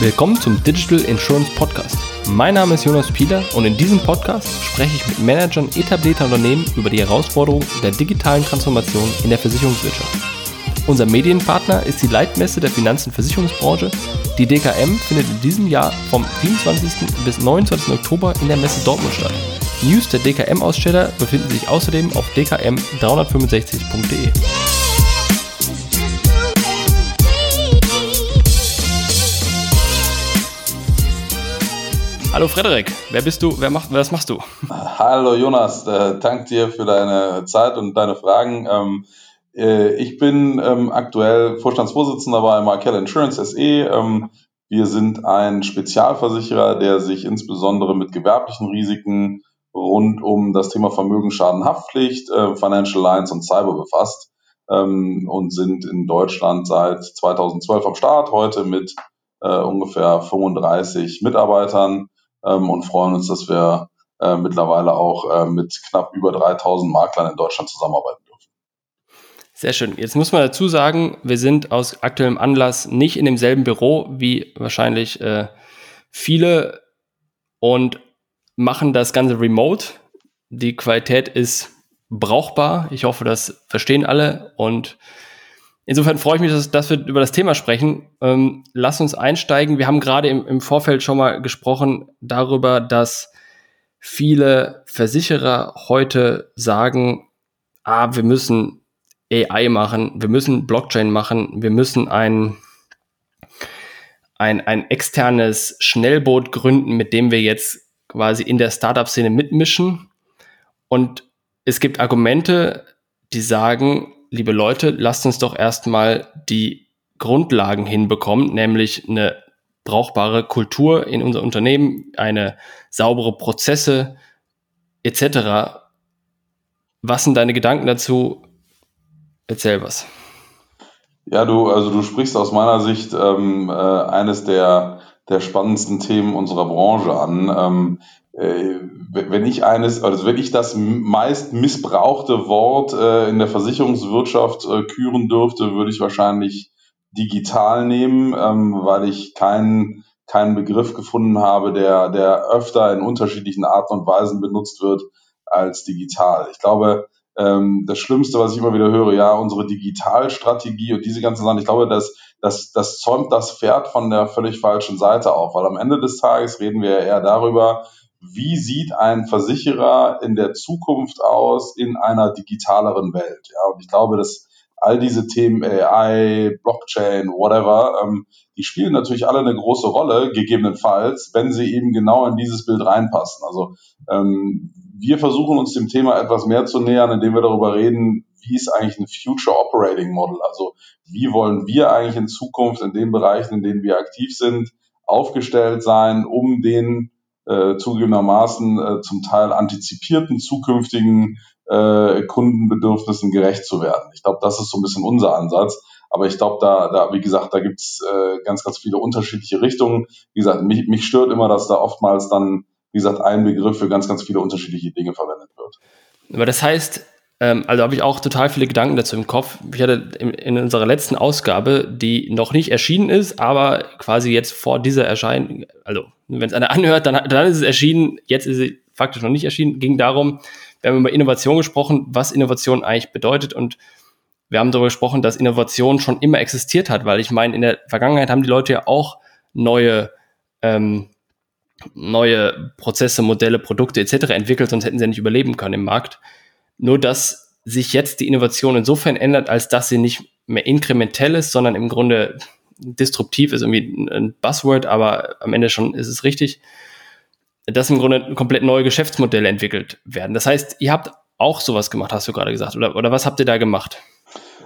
Willkommen zum Digital Insurance Podcast. Mein Name ist Jonas Pieler und in diesem Podcast spreche ich mit Managern etablierter Unternehmen über die Herausforderungen der digitalen Transformation in der Versicherungswirtschaft. Unser Medienpartner ist die Leitmesse der Finanz- und Versicherungsbranche. Die DKM findet in diesem Jahr vom 27. bis 29. Oktober in der Messe Dortmund statt. News der DKM-Aussteller befinden sich außerdem auf dkm365.de. Hallo Frederik, wer bist du? Wer macht, was machst du? Hallo Jonas, äh, danke dir für deine Zeit und deine Fragen. Ähm, äh, ich bin ähm, aktuell Vorstandsvorsitzender bei Markel Insurance SE. Ähm, wir sind ein Spezialversicherer, der sich insbesondere mit gewerblichen Risiken rund um das Thema Vermögensschaden, Haftpflicht, äh, Financial Lines und Cyber befasst ähm, und sind in Deutschland seit 2012 am Start, heute mit äh, ungefähr 35 Mitarbeitern ähm, und freuen uns, dass wir äh, mittlerweile auch äh, mit knapp über 3000 Maklern in Deutschland zusammenarbeiten dürfen. Sehr schön. Jetzt muss man dazu sagen, wir sind aus aktuellem Anlass nicht in demselben Büro wie wahrscheinlich äh, viele und machen das Ganze remote. Die Qualität ist brauchbar. Ich hoffe, das verstehen alle und Insofern freue ich mich, dass, dass wir über das Thema sprechen. Ähm, lass uns einsteigen. Wir haben gerade im, im Vorfeld schon mal gesprochen darüber, dass viele Versicherer heute sagen, ah, wir müssen AI machen, wir müssen Blockchain machen, wir müssen ein, ein, ein externes Schnellboot gründen, mit dem wir jetzt quasi in der Startup-Szene mitmischen. Und es gibt Argumente, die sagen, liebe Leute, lasst uns doch erstmal die Grundlagen hinbekommen, nämlich eine brauchbare Kultur in unser Unternehmen, eine saubere Prozesse etc. Was sind deine Gedanken dazu? Erzähl was. Ja, du, also du sprichst aus meiner Sicht ähm, äh, eines der, der spannendsten Themen unserer Branche an. Ähm, äh, wenn ich eines, also wenn ich das meist missbrauchte Wort äh, in der Versicherungswirtschaft äh, küren dürfte, würde ich wahrscheinlich digital nehmen, ähm, weil ich keinen keinen Begriff gefunden habe, der, der öfter in unterschiedlichen Arten und Weisen benutzt wird als digital. Ich glaube, ähm, das Schlimmste, was ich immer wieder höre, ja, unsere Digitalstrategie und diese ganzen Sachen, ich glaube, das, das, das zäumt das Pferd von der völlig falschen Seite auf, weil am Ende des Tages reden wir eher darüber, wie sieht ein Versicherer in der Zukunft aus in einer digitaleren Welt? Ja, und ich glaube, dass all diese Themen AI, Blockchain, whatever, ähm, die spielen natürlich alle eine große Rolle, gegebenenfalls, wenn sie eben genau in dieses Bild reinpassen. Also ähm, wir versuchen uns dem Thema etwas mehr zu nähern, indem wir darüber reden, wie ist eigentlich ein Future Operating Model? Also wie wollen wir eigentlich in Zukunft in den Bereichen, in denen wir aktiv sind, aufgestellt sein, um den äh, zugegebenermaßen äh, zum Teil antizipierten zukünftigen äh, Kundenbedürfnissen gerecht zu werden. Ich glaube, das ist so ein bisschen unser Ansatz. Aber ich glaube, da, da, wie gesagt, da gibt's äh, ganz, ganz viele unterschiedliche Richtungen. Wie gesagt, mich, mich stört immer, dass da oftmals dann, wie gesagt, ein Begriff für ganz, ganz viele unterschiedliche Dinge verwendet wird. Aber das heißt, ähm, also habe ich auch total viele Gedanken dazu im Kopf. Ich hatte in, in, unserer letzten Ausgabe, die noch nicht erschienen ist, aber quasi jetzt vor dieser Erscheinung, also wenn es einer anhört, dann, dann ist es erschienen, jetzt ist sie faktisch noch nicht erschienen, ging darum, wir haben über Innovation gesprochen, was Innovation eigentlich bedeutet und wir haben darüber gesprochen, dass Innovation schon immer existiert hat, weil ich meine, in der Vergangenheit haben die Leute ja auch neue ähm, neue Prozesse, Modelle, Produkte etc. entwickelt, sonst hätten sie ja nicht überleben können im Markt. Nur dass sich jetzt die Innovation insofern ändert, als dass sie nicht mehr inkrementell ist, sondern im Grunde disruptiv ist irgendwie ein Buzzword, aber am Ende schon ist es richtig, dass im Grunde komplett neue Geschäftsmodelle entwickelt werden. Das heißt, ihr habt auch sowas gemacht, hast du gerade gesagt, oder, oder was habt ihr da gemacht?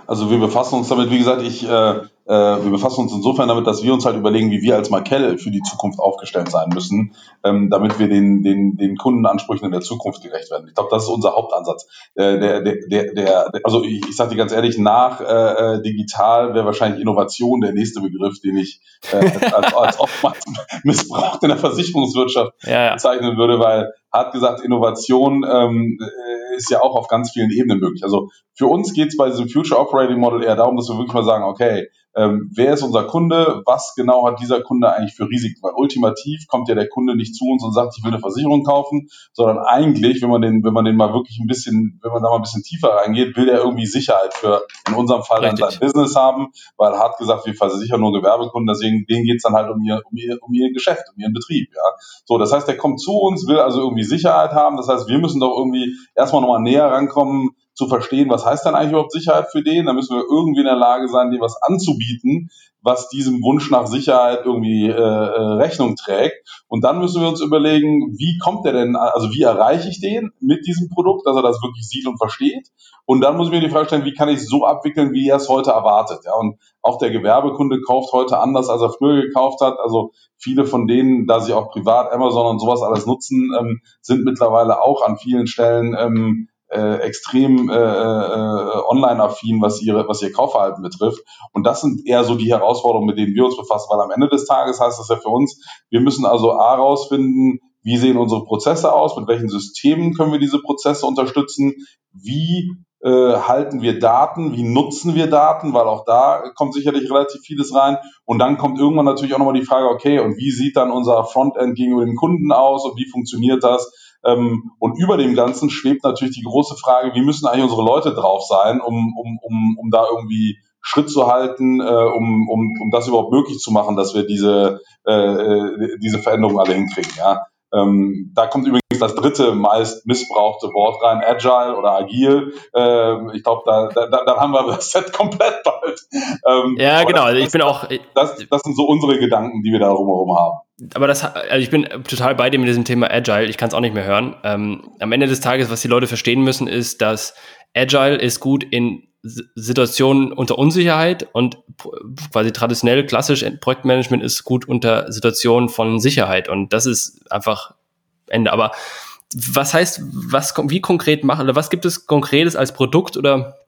Also wir befassen uns damit, wie gesagt, ich, äh, äh, wir befassen uns insofern damit, dass wir uns halt überlegen, wie wir als Markelle für die Zukunft aufgestellt sein müssen, ähm, damit wir den, den, den Kundenansprüchen in der Zukunft gerecht werden. Ich glaube, das ist unser Hauptansatz. Äh, der, der, der, der, also ich, ich sage dir ganz ehrlich, nach äh, äh, digital wäre wahrscheinlich Innovation der nächste Begriff, den ich äh, als, als oftmals missbraucht in der Versicherungswirtschaft ja, ja. bezeichnen würde, weil hat gesagt, Innovation ähm, äh, ist ja auch auf ganz vielen Ebenen möglich. Also für uns geht es bei diesem Future Operating Model eher darum, dass wir wirklich mal sagen, okay, ähm, wer ist unser Kunde, was genau hat dieser Kunde eigentlich für Risiken, weil ultimativ kommt ja der Kunde nicht zu uns und sagt, ich will eine Versicherung kaufen, sondern eigentlich, wenn man den, wenn man den mal wirklich ein bisschen, wenn man da mal ein bisschen tiefer reingeht, will der irgendwie Sicherheit für, in unserem Fall dann sein Business haben, weil hart gesagt, wir versichern nur Gewerbekunden, deswegen denen geht's dann halt um ihr, um ihr, um ihr Geschäft, um ihren Betrieb, ja. So, das heißt, der kommt zu uns, will also irgendwie Sicherheit haben, das heißt, wir müssen doch irgendwie erstmal nochmal näher rankommen, zu verstehen, was heißt dann eigentlich überhaupt Sicherheit für den. Da müssen wir irgendwie in der Lage sein, dem was anzubieten, was diesem Wunsch nach Sicherheit irgendwie äh, äh, Rechnung trägt. Und dann müssen wir uns überlegen, wie kommt der denn, also wie erreiche ich den mit diesem Produkt, dass er das wirklich sieht und versteht. Und dann muss ich mir die Frage stellen, wie kann ich es so abwickeln, wie er es heute erwartet. Ja, und auch der Gewerbekunde kauft heute anders, als er früher gekauft hat. Also viele von denen, da sie auch privat Amazon und sowas alles nutzen, ähm, sind mittlerweile auch an vielen Stellen ähm, äh, extrem äh, äh, online-affin, was ihre, was ihr Kaufverhalten betrifft. Und das sind eher so die Herausforderungen, mit denen wir uns befassen, weil am Ende des Tages heißt das ja für uns, wir müssen also A rausfinden, wie sehen unsere Prozesse aus, mit welchen Systemen können wir diese Prozesse unterstützen, wie äh, halten wir Daten, wie nutzen wir Daten, weil auch da kommt sicherlich relativ vieles rein. Und dann kommt irgendwann natürlich auch nochmal die Frage, okay, und wie sieht dann unser Frontend gegenüber dem Kunden aus und wie funktioniert das? Ähm, und über dem Ganzen schwebt natürlich die große Frage, wie müssen eigentlich unsere Leute drauf sein, um, um, um, um da irgendwie Schritt zu halten, äh, um, um, um das überhaupt möglich zu machen, dass wir diese, äh, äh diese Veränderungen alle hinkriegen. Ja? Ähm, da kommt übrigens das dritte meist missbrauchte Wort rein, Agile oder Agil. Ähm, ich glaube, da, da, da haben wir das Set komplett bald. Ähm, ja, genau. Also ich bin auch. Das, das sind so unsere Gedanken, die wir da drumherum haben. Aber das, also ich bin total bei dir mit diesem Thema Agile. Ich kann es auch nicht mehr hören. Ähm, am Ende des Tages, was die Leute verstehen müssen, ist, dass Agile ist gut in Situationen unter Unsicherheit und quasi traditionell klassisch Projektmanagement ist gut unter Situationen von Sicherheit und das ist einfach Ende. Aber was heißt, was wie konkret machen oder was gibt es konkretes als Produkt oder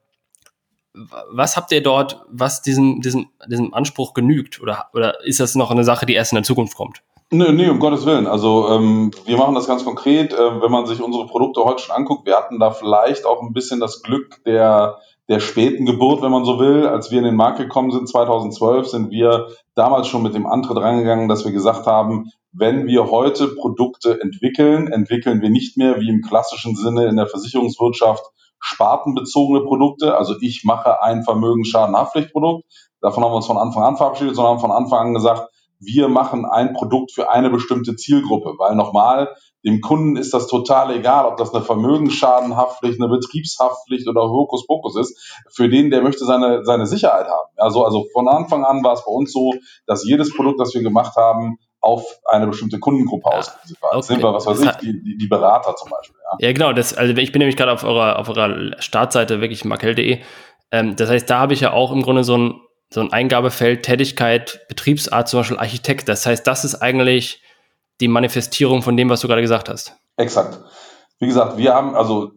was habt ihr dort, was diesem, diesem, diesem Anspruch genügt oder, oder ist das noch eine Sache, die erst in der Zukunft kommt? Nee, nee, um Gottes Willen. Also ähm, wir machen das ganz konkret. Äh, wenn man sich unsere Produkte heute schon anguckt, wir hatten da vielleicht auch ein bisschen das Glück der der späten Geburt, wenn man so will. Als wir in den Markt gekommen sind, 2012, sind wir damals schon mit dem Antritt reingegangen, dass wir gesagt haben, wenn wir heute Produkte entwickeln, entwickeln wir nicht mehr wie im klassischen Sinne in der Versicherungswirtschaft spartenbezogene Produkte. Also ich mache ein Vermögensschadenhaftpflichtprodukt. Davon haben wir uns von Anfang an verabschiedet, sondern haben von Anfang an gesagt, wir machen ein Produkt für eine bestimmte Zielgruppe, weil nochmal, dem Kunden ist das total egal, ob das eine Vermögensschadenhaftpflicht, eine Betriebshaftpflicht oder Hokuspokus ist. Für den, der möchte seine, seine Sicherheit haben. Also, also von Anfang an war es bei uns so, dass jedes Produkt, das wir gemacht haben, auf eine bestimmte Kundengruppe ja, ausgerichtet war. Okay. Sind wir, was weiß ich, die, die, Berater zum Beispiel. Ja, ja genau. Das, also ich bin nämlich gerade auf eurer, auf eurer Startseite, wirklich markel.de. Ähm, das heißt, da habe ich ja auch im Grunde so ein so ein Eingabefeld, Tätigkeit, Betriebsart, zum Beispiel Architekt. Das heißt, das ist eigentlich die Manifestierung von dem, was du gerade gesagt hast. Exakt. Wie gesagt, wir haben also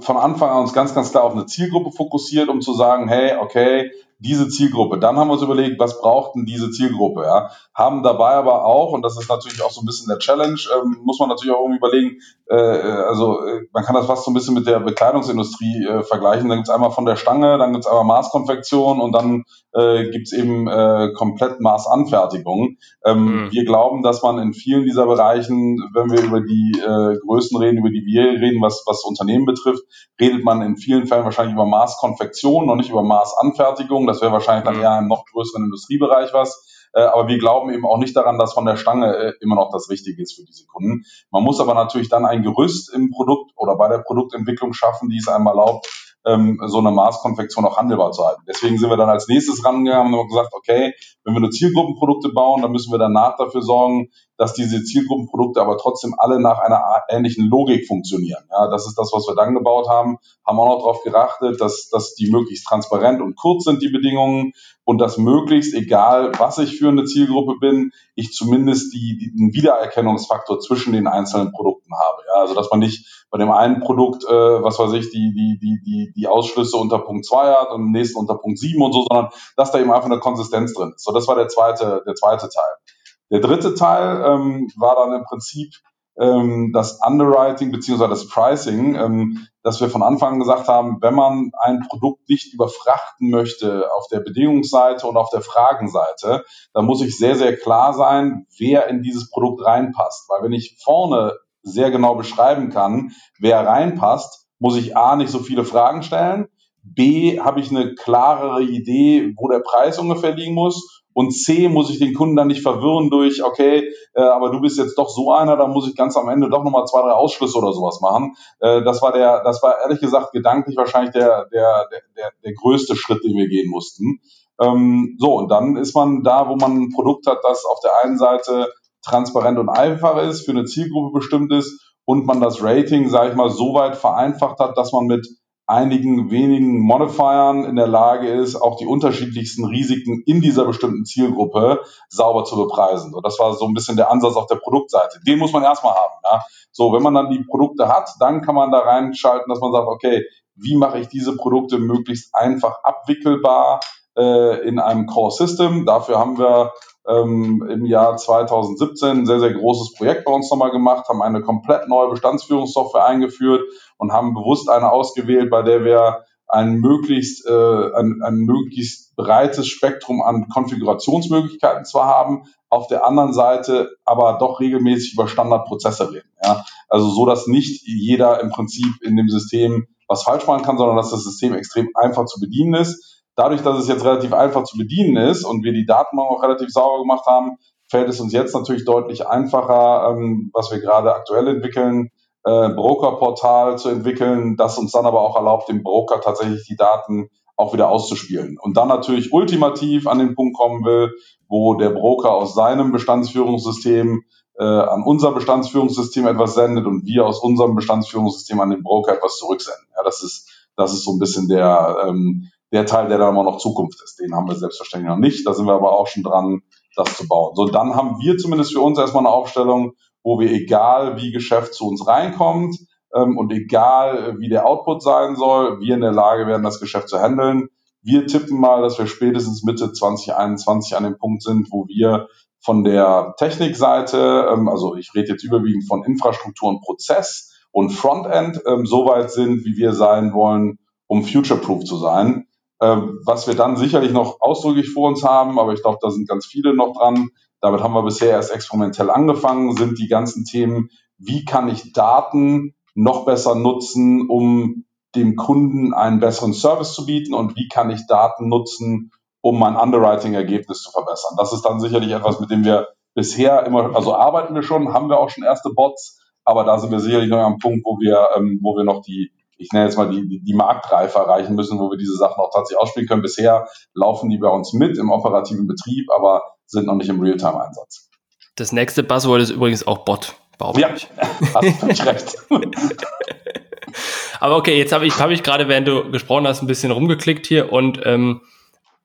von Anfang an uns ganz, ganz klar auf eine Zielgruppe fokussiert, um zu sagen, hey, okay, diese Zielgruppe. Dann haben wir uns überlegt, was braucht denn diese Zielgruppe? Ja? Haben dabei aber auch, und das ist natürlich auch so ein bisschen der Challenge, ähm, muss man natürlich auch irgendwie überlegen, äh, also äh, man kann das fast so ein bisschen mit der Bekleidungsindustrie äh, vergleichen. Dann gibt's einmal von der Stange, dann gibt's einmal Maßkonfektion und dann äh, gibt eben äh, komplett Maßanfertigung. Ähm, mhm. Wir glauben, dass man in vielen dieser Bereichen, wenn wir über die äh, Größen reden, über die wir reden, was, was Unternehmen betrifft, redet man in vielen Fällen wahrscheinlich über Maßkonfektion und nicht über Maßanfertigung. Das wäre wahrscheinlich dann mhm. eher im noch größeren Industriebereich was. Äh, aber wir glauben eben auch nicht daran, dass von der Stange äh, immer noch das Richtige ist für diese Kunden. Man muss aber natürlich dann ein Gerüst im Produkt oder bei der Produktentwicklung schaffen, die es einem erlaubt, ähm, so eine Maßkonfektion auch handelbar zu halten. Deswegen sind wir dann als nächstes rangegangen und haben gesagt, okay, wenn wir nur Zielgruppenprodukte bauen, dann müssen wir danach dafür sorgen, dass diese Zielgruppenprodukte aber trotzdem alle nach einer ähnlichen Logik funktionieren. Ja, das ist das, was wir dann gebaut haben. Haben auch noch darauf geachtet, dass, dass die möglichst transparent und kurz sind, die Bedingungen, und dass möglichst, egal was ich für eine Zielgruppe bin, ich zumindest die, die, den Wiedererkennungsfaktor zwischen den einzelnen Produkten habe. Ja, also dass man nicht bei dem einen Produkt, äh, was weiß ich, die, die, die, die, die Ausschlüsse unter Punkt 2 hat und im nächsten unter Punkt 7 und so, sondern dass da eben einfach eine Konsistenz drin ist. So, das war der zweite, der zweite Teil. Der dritte Teil ähm, war dann im Prinzip ähm, das Underwriting beziehungsweise das Pricing, ähm, dass wir von Anfang an gesagt haben, wenn man ein Produkt nicht überfrachten möchte auf der Bedingungsseite und auf der Fragenseite, dann muss ich sehr, sehr klar sein, wer in dieses Produkt reinpasst. Weil wenn ich vorne sehr genau beschreiben kann, wer reinpasst, muss ich A, nicht so viele Fragen stellen, B, habe ich eine klarere Idee, wo der Preis ungefähr liegen muss und C, muss ich den Kunden dann nicht verwirren durch, okay, äh, aber du bist jetzt doch so einer, da muss ich ganz am Ende doch nochmal zwei, drei Ausschlüsse oder sowas machen. Äh, das war der, das war ehrlich gesagt gedanklich wahrscheinlich der, der, der, der größte Schritt, den wir gehen mussten. Ähm, so, und dann ist man da, wo man ein Produkt hat, das auf der einen Seite transparent und einfach ist, für eine Zielgruppe bestimmt ist und man das Rating, sage ich mal, so weit vereinfacht hat, dass man mit einigen wenigen Modifiern in der Lage ist, auch die unterschiedlichsten Risiken in dieser bestimmten Zielgruppe sauber zu bepreisen. So, das war so ein bisschen der Ansatz auf der Produktseite. Den muss man erstmal haben. Ja? So, wenn man dann die Produkte hat, dann kann man da reinschalten, dass man sagt, okay, wie mache ich diese Produkte möglichst einfach abwickelbar äh, in einem Core System? Dafür haben wir ähm, im Jahr 2017 ein sehr, sehr großes Projekt bei uns nochmal gemacht, haben eine komplett neue Bestandsführungssoftware eingeführt und haben bewusst eine ausgewählt, bei der wir ein möglichst, äh, ein, ein möglichst breites Spektrum an Konfigurationsmöglichkeiten zwar haben, auf der anderen Seite aber doch regelmäßig über Standardprozesse reden. Ja? Also so, dass nicht jeder im Prinzip in dem System was falsch machen kann, sondern dass das System extrem einfach zu bedienen ist Dadurch, dass es jetzt relativ einfach zu bedienen ist und wir die Datenbank auch relativ sauber gemacht haben, fällt es uns jetzt natürlich deutlich einfacher, ähm, was wir gerade aktuell entwickeln, äh, Brokerportal zu entwickeln, das uns dann aber auch erlaubt, dem Broker tatsächlich die Daten auch wieder auszuspielen. Und dann natürlich ultimativ an den Punkt kommen will, wo der Broker aus seinem Bestandsführungssystem äh, an unser Bestandsführungssystem etwas sendet und wir aus unserem Bestandsführungssystem an den Broker etwas zurücksenden. Ja, das ist, das ist so ein bisschen der, ähm, der Teil, der dann immer noch Zukunft ist. Den haben wir selbstverständlich noch nicht. Da sind wir aber auch schon dran, das zu bauen. So, dann haben wir zumindest für uns erstmal eine Aufstellung, wo wir egal wie Geschäft zu uns reinkommt ähm, und egal wie der Output sein soll, wir in der Lage werden, das Geschäft zu handeln. Wir tippen mal, dass wir spätestens Mitte 2021 an dem Punkt sind, wo wir von der Technikseite, ähm, also ich rede jetzt überwiegend von Infrastruktur und Prozess und Frontend, ähm, so weit sind, wie wir sein wollen, um future-proof zu sein. Ähm, was wir dann sicherlich noch ausdrücklich vor uns haben, aber ich glaube, da sind ganz viele noch dran. Damit haben wir bisher erst experimentell angefangen, sind die ganzen Themen, wie kann ich Daten noch besser nutzen, um dem Kunden einen besseren Service zu bieten und wie kann ich Daten nutzen, um mein Underwriting-Ergebnis zu verbessern. Das ist dann sicherlich etwas, mit dem wir bisher immer, also arbeiten wir schon, haben wir auch schon erste Bots, aber da sind wir sicherlich noch am Punkt, wo wir, ähm, wo wir noch die, ich nenne jetzt mal die, die, die Marktreife erreichen müssen, wo wir diese Sachen auch tatsächlich ausspielen können. Bisher laufen die bei uns mit im operativen Betrieb, aber sind noch nicht im Realtime-Einsatz. Das nächste Buzzword ist übrigens auch Bot. Ja, hast völlig recht. aber okay, jetzt habe ich, hab ich gerade, während du gesprochen hast, ein bisschen rumgeklickt hier und ähm,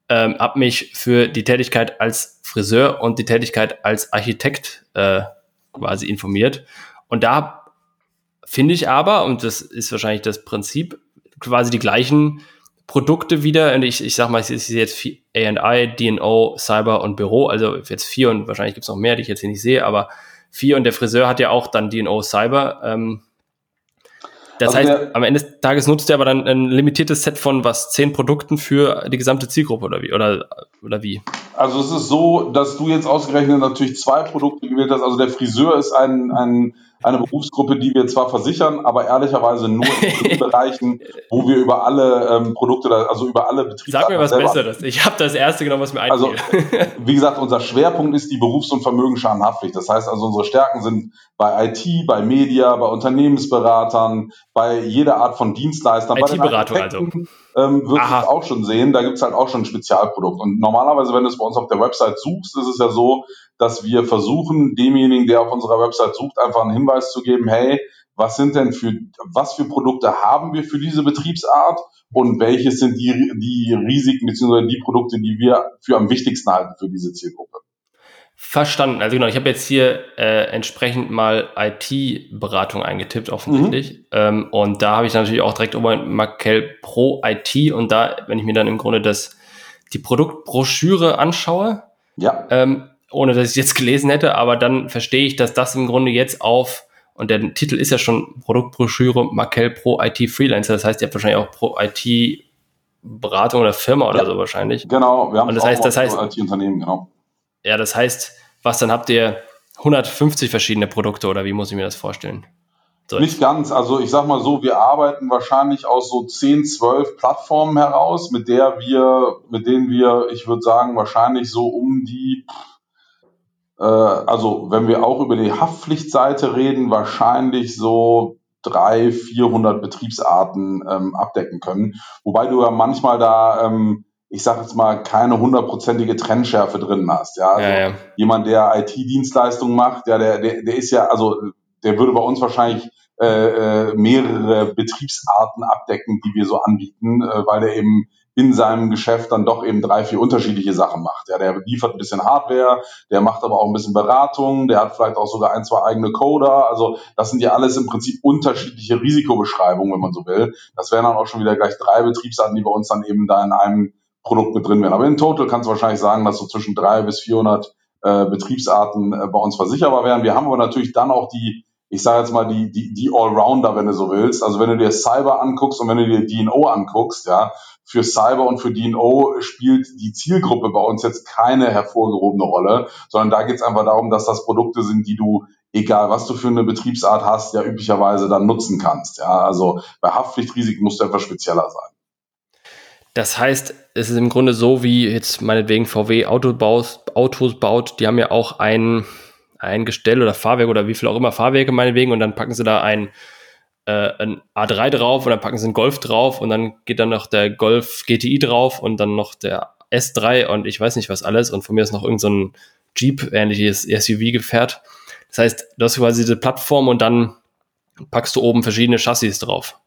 ähm, habe mich für die Tätigkeit als Friseur und die Tätigkeit als Architekt äh, quasi informiert. Und da Finde ich aber, und das ist wahrscheinlich das Prinzip, quasi die gleichen Produkte wieder. Und ich, ich sag mal, es ist jetzt AI, DNO, Cyber und Büro, also jetzt vier und wahrscheinlich gibt es noch mehr, die ich jetzt hier nicht sehe, aber vier und der Friseur hat ja auch dann DNO Cyber. Ähm, das also heißt, am Ende des Tages nutzt er aber dann ein limitiertes Set von was, zehn Produkten für die gesamte Zielgruppe oder wie? Oder, oder wie? Also es ist so, dass du jetzt ausgerechnet natürlich zwei Produkte gewählt hast. Also der Friseur ist ein, ein eine Berufsgruppe, die wir zwar versichern, aber ehrlicherweise nur in Bereichen, wo wir über alle ähm, Produkte, also über alle Betriebe. Sag mir was Besseres. Ich habe das erste genommen, was mir einfiel. Also, wie gesagt, unser Schwerpunkt ist die Berufs- und Vermögensschadenhaftpflicht. Das heißt also, unsere Stärken sind bei IT, bei Media, bei Unternehmensberatern, bei jeder Art von Dienstleistern. IT-Beratung also. Ähm, wirst du es auch schon sehen, da gibt es halt auch schon ein Spezialprodukt. Und normalerweise, wenn du es bei uns auf der Website suchst, ist es ja so, dass wir versuchen, demjenigen, der auf unserer Website sucht, einfach einen Hinweis zu geben, hey, was sind denn für, was für Produkte haben wir für diese Betriebsart und welches sind die, die Risiken bzw. die Produkte, die wir für am wichtigsten halten für diese Zielgruppe. Verstanden. Also genau, ich habe jetzt hier äh, entsprechend mal IT-Beratung eingetippt, offensichtlich. Mhm. Ähm, und da habe ich natürlich auch direkt oben Markel Pro IT und da, wenn ich mir dann im Grunde das, die Produktbroschüre anschaue, ja. ähm, ohne dass ich es jetzt gelesen hätte, aber dann verstehe ich, dass das im Grunde jetzt auf Und der Titel ist ja schon Produktbroschüre Markel Pro IT Freelancer. Das heißt, ihr habt wahrscheinlich auch Pro IT Beratung oder Firma oder ja, so wahrscheinlich. Genau, wir haben und das heißt, das heißt, IT-Unternehmen, genau. Ja, das heißt, was dann habt ihr 150 verschiedene Produkte oder wie muss ich mir das vorstellen? So. Nicht ganz. Also ich sag mal so, wir arbeiten wahrscheinlich aus so 10, 12 Plattformen heraus, mit der wir, mit denen wir, ich würde sagen, wahrscheinlich so um die äh, also wenn wir auch über die Haftpflichtseite reden, wahrscheinlich so drei, 400 Betriebsarten ähm, abdecken können. Wobei du ja manchmal da, ähm, ich sage jetzt mal, keine hundertprozentige Trennschärfe drin hast. Ja, also ja, ja. jemand, der IT-Dienstleistungen macht, ja, der, der, der ist ja, also der würde bei uns wahrscheinlich äh, äh mehrere Betriebsarten abdecken, die wir so anbieten, äh, weil der eben in seinem Geschäft dann doch eben drei, vier unterschiedliche Sachen macht. Ja, der liefert ein bisschen Hardware, der macht aber auch ein bisschen Beratung, der hat vielleicht auch sogar ein, zwei eigene Coder. Also das sind ja alles im Prinzip unterschiedliche Risikobeschreibungen, wenn man so will. Das wären dann auch schon wieder gleich drei Betriebsarten, die bei uns dann eben da in einem Produkt mit drin wären. Aber in total kannst du wahrscheinlich sagen, dass so zwischen drei bis 400 äh, Betriebsarten äh, bei uns versicherbar wären. Wir haben aber natürlich dann auch die ich sage jetzt mal, die, die, die Allrounder, wenn du so willst. Also wenn du dir Cyber anguckst und wenn du dir DNO anguckst, ja, für Cyber und für DNO spielt die Zielgruppe bei uns jetzt keine hervorgehobene Rolle, sondern da geht es einfach darum, dass das Produkte sind, die du, egal was du für eine Betriebsart hast, ja üblicherweise dann nutzen kannst. Ja, also bei Haftpflichtrisiken musst du etwas spezieller sein. Das heißt, es ist im Grunde so, wie jetzt meinetwegen VW Autos baut, die haben ja auch ein ein Gestell oder Fahrwerk oder wie viel auch immer Fahrwerke meinetwegen und dann packen sie da ein, äh, ein A3 drauf und dann packen sie einen Golf drauf und dann geht dann noch der Golf GTI drauf und dann noch der S3 und ich weiß nicht was alles und von mir ist noch irgendein so Jeep-ähnliches SUV-Gefährt. Das heißt, du hast quasi diese Plattform und dann packst du oben verschiedene Chassis drauf.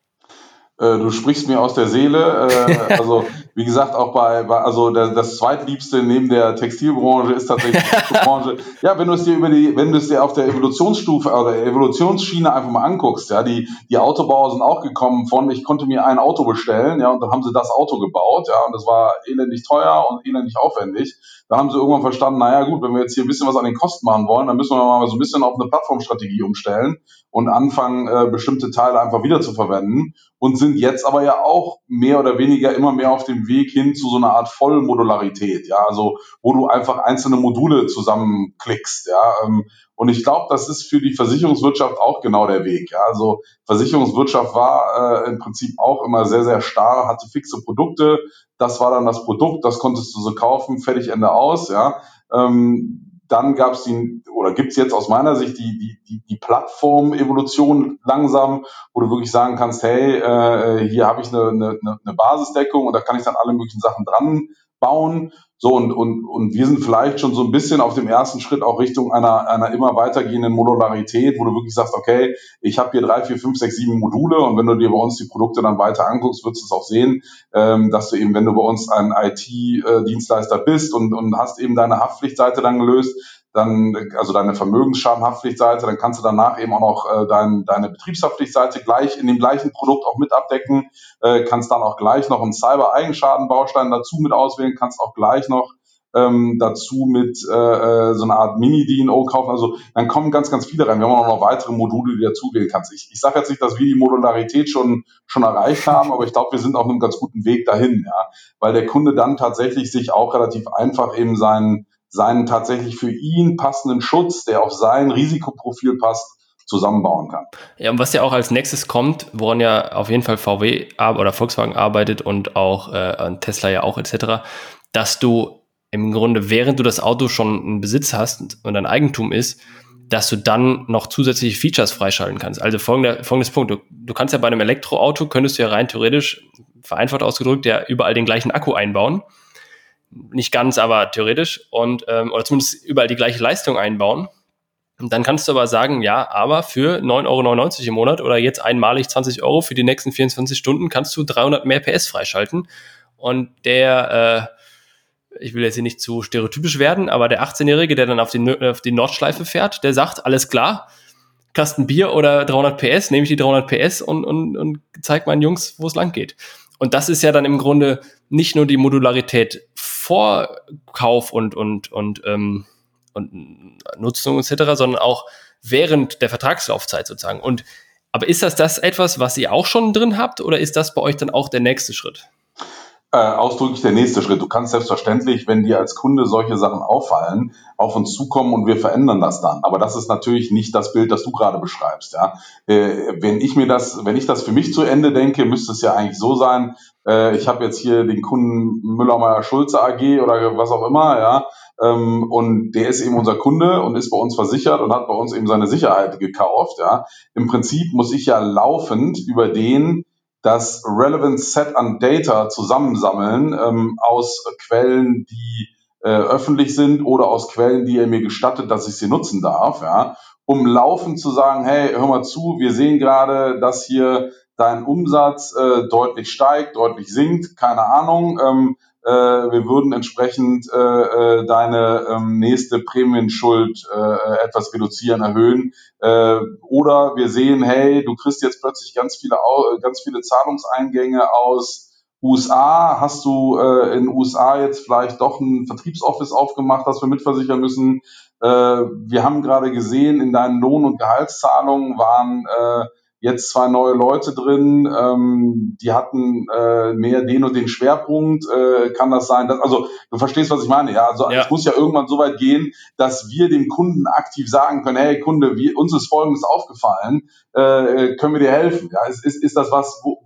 Äh, du sprichst mir aus der Seele. Äh, also wie gesagt, auch bei, bei also der, das zweitliebste neben der Textilbranche ist tatsächlich die Branche. Ja, wenn du es dir über die, wenn du es dir auf der Evolutionsstufe oder Evolutionsschiene einfach mal anguckst, ja, die die Autobauer sind auch gekommen von, ich konnte mir ein Auto bestellen, ja, und dann haben sie das Auto gebaut, ja, und das war elendig teuer und elendig aufwendig. Da haben sie irgendwann verstanden, naja gut, wenn wir jetzt hier ein bisschen was an den Kosten machen wollen, dann müssen wir mal so ein bisschen auf eine Plattformstrategie umstellen und anfangen, äh, bestimmte Teile einfach wieder zu verwenden und sind jetzt aber ja auch mehr oder weniger immer mehr auf dem Weg hin zu so einer Art Vollmodularität, ja, also wo du einfach einzelne Module zusammenklickst, ja. Ähm, und ich glaube, das ist für die Versicherungswirtschaft auch genau der Weg. Ja. Also Versicherungswirtschaft war äh, im Prinzip auch immer sehr, sehr starr, hatte fixe Produkte. Das war dann das Produkt, das konntest du so kaufen, fertig Ende aus. Ja. Ähm, dann gab es die, oder gibt es jetzt aus meiner Sicht die, die, die, die Plattform-Evolution langsam, wo du wirklich sagen kannst, hey, äh, hier habe ich eine, eine, eine Basisdeckung und da kann ich dann alle möglichen Sachen dran bauen. So, und, und, und wir sind vielleicht schon so ein bisschen auf dem ersten Schritt auch Richtung einer, einer immer weitergehenden Modularität, wo du wirklich sagst, okay, ich habe hier drei, vier, fünf, sechs, sieben Module und wenn du dir bei uns die Produkte dann weiter anguckst, wirst du es auch sehen, ähm, dass du eben, wenn du bei uns ein IT-Dienstleister bist und, und hast eben deine Haftpflichtseite dann gelöst, dann, also deine Vermögensschadenhaftpflichtseite, dann kannst du danach eben auch noch äh, dein, deine Betriebshaftpflichtseite gleich in dem gleichen Produkt auch mit abdecken, äh, kannst dann auch gleich noch einen Cyber-Eigenschadenbaustein dazu mit auswählen, kannst auch gleich noch ähm, dazu mit äh, äh so einer Art Mini-DNO kaufen. Also dann kommen ganz, ganz viele rein. Wir haben auch noch weitere Module, die du dazugehen kannst. Ich, ich sage jetzt nicht, dass wir die Modularität schon, schon erreicht haben, aber ich glaube, wir sind auf einem ganz guten Weg dahin, ja. Weil der Kunde dann tatsächlich sich auch relativ einfach eben seinen seinen tatsächlich für ihn passenden Schutz, der auf sein Risikoprofil passt, zusammenbauen kann. Ja, und was ja auch als nächstes kommt, woran ja auf jeden Fall VW oder Volkswagen arbeitet und auch äh, Tesla ja auch etc., dass du im Grunde, während du das Auto schon in Besitz hast und ein Eigentum ist, dass du dann noch zusätzliche Features freischalten kannst. Also folgender, folgendes Punkt. Du, du kannst ja bei einem Elektroauto, könntest du ja rein theoretisch, vereinfacht ausgedrückt, ja überall den gleichen Akku einbauen nicht ganz, aber theoretisch und ähm, oder zumindest überall die gleiche Leistung einbauen. Und dann kannst du aber sagen, ja, aber für 9,99 Euro im Monat oder jetzt einmalig 20 Euro für die nächsten 24 Stunden kannst du 300 mehr PS freischalten. Und der, äh, ich will jetzt hier nicht zu stereotypisch werden, aber der 18-Jährige, der dann auf die, auf die Nordschleife fährt, der sagt, alles klar, Kasten Bier oder 300 PS, nehme ich die 300 PS und, und, und zeig meinen Jungs, wo es lang geht. Und das ist ja dann im Grunde nicht nur die Modularität Vorkauf und, und, und, ähm, und Nutzung etc., sondern auch während der Vertragslaufzeit sozusagen. Und aber ist das das etwas, was ihr auch schon drin habt oder ist das bei euch dann auch der nächste Schritt? Äh, ausdrücklich der nächste Schritt. Du kannst selbstverständlich, wenn dir als Kunde solche Sachen auffallen, auf uns zukommen und wir verändern das dann. Aber das ist natürlich nicht das Bild, das du gerade beschreibst. Ja? Äh, wenn ich mir das, wenn ich das für mich zu Ende denke, müsste es ja eigentlich so sein, äh, ich habe jetzt hier den Kunden Müller-Meyer-Schulze AG oder was auch immer, ja, ähm, und der ist eben unser Kunde und ist bei uns versichert und hat bei uns eben seine Sicherheit gekauft. Ja. Im Prinzip muss ich ja laufend über den das Relevant Set an Data zusammensammeln ähm, aus Quellen, die äh, öffentlich sind oder aus Quellen, die er mir gestattet, dass ich sie nutzen darf, ja, um laufend zu sagen, hey, hör mal zu, wir sehen gerade, dass hier dein Umsatz äh, deutlich steigt, deutlich sinkt, keine Ahnung. Ähm, äh, wir würden entsprechend äh, äh, deine ähm, nächste Prämienschuld äh, etwas reduzieren, erhöhen. Äh, oder wir sehen, hey, du kriegst jetzt plötzlich ganz viele, ganz viele Zahlungseingänge aus USA. Hast du äh, in USA jetzt vielleicht doch ein Vertriebsoffice aufgemacht, das wir mitversichern müssen? Äh, wir haben gerade gesehen, in deinen Lohn- und Gehaltszahlungen waren äh, jetzt zwei neue Leute drin, ähm, die hatten äh, mehr den und den Schwerpunkt. Äh, kann das sein? Dass, also du verstehst, was ich meine. Ja, also ja. es muss ja irgendwann so weit gehen, dass wir dem Kunden aktiv sagen können: Hey Kunde, wir, uns ist Folgendes aufgefallen, äh, können wir dir helfen? Ja, ist, ist, ist das was, wo,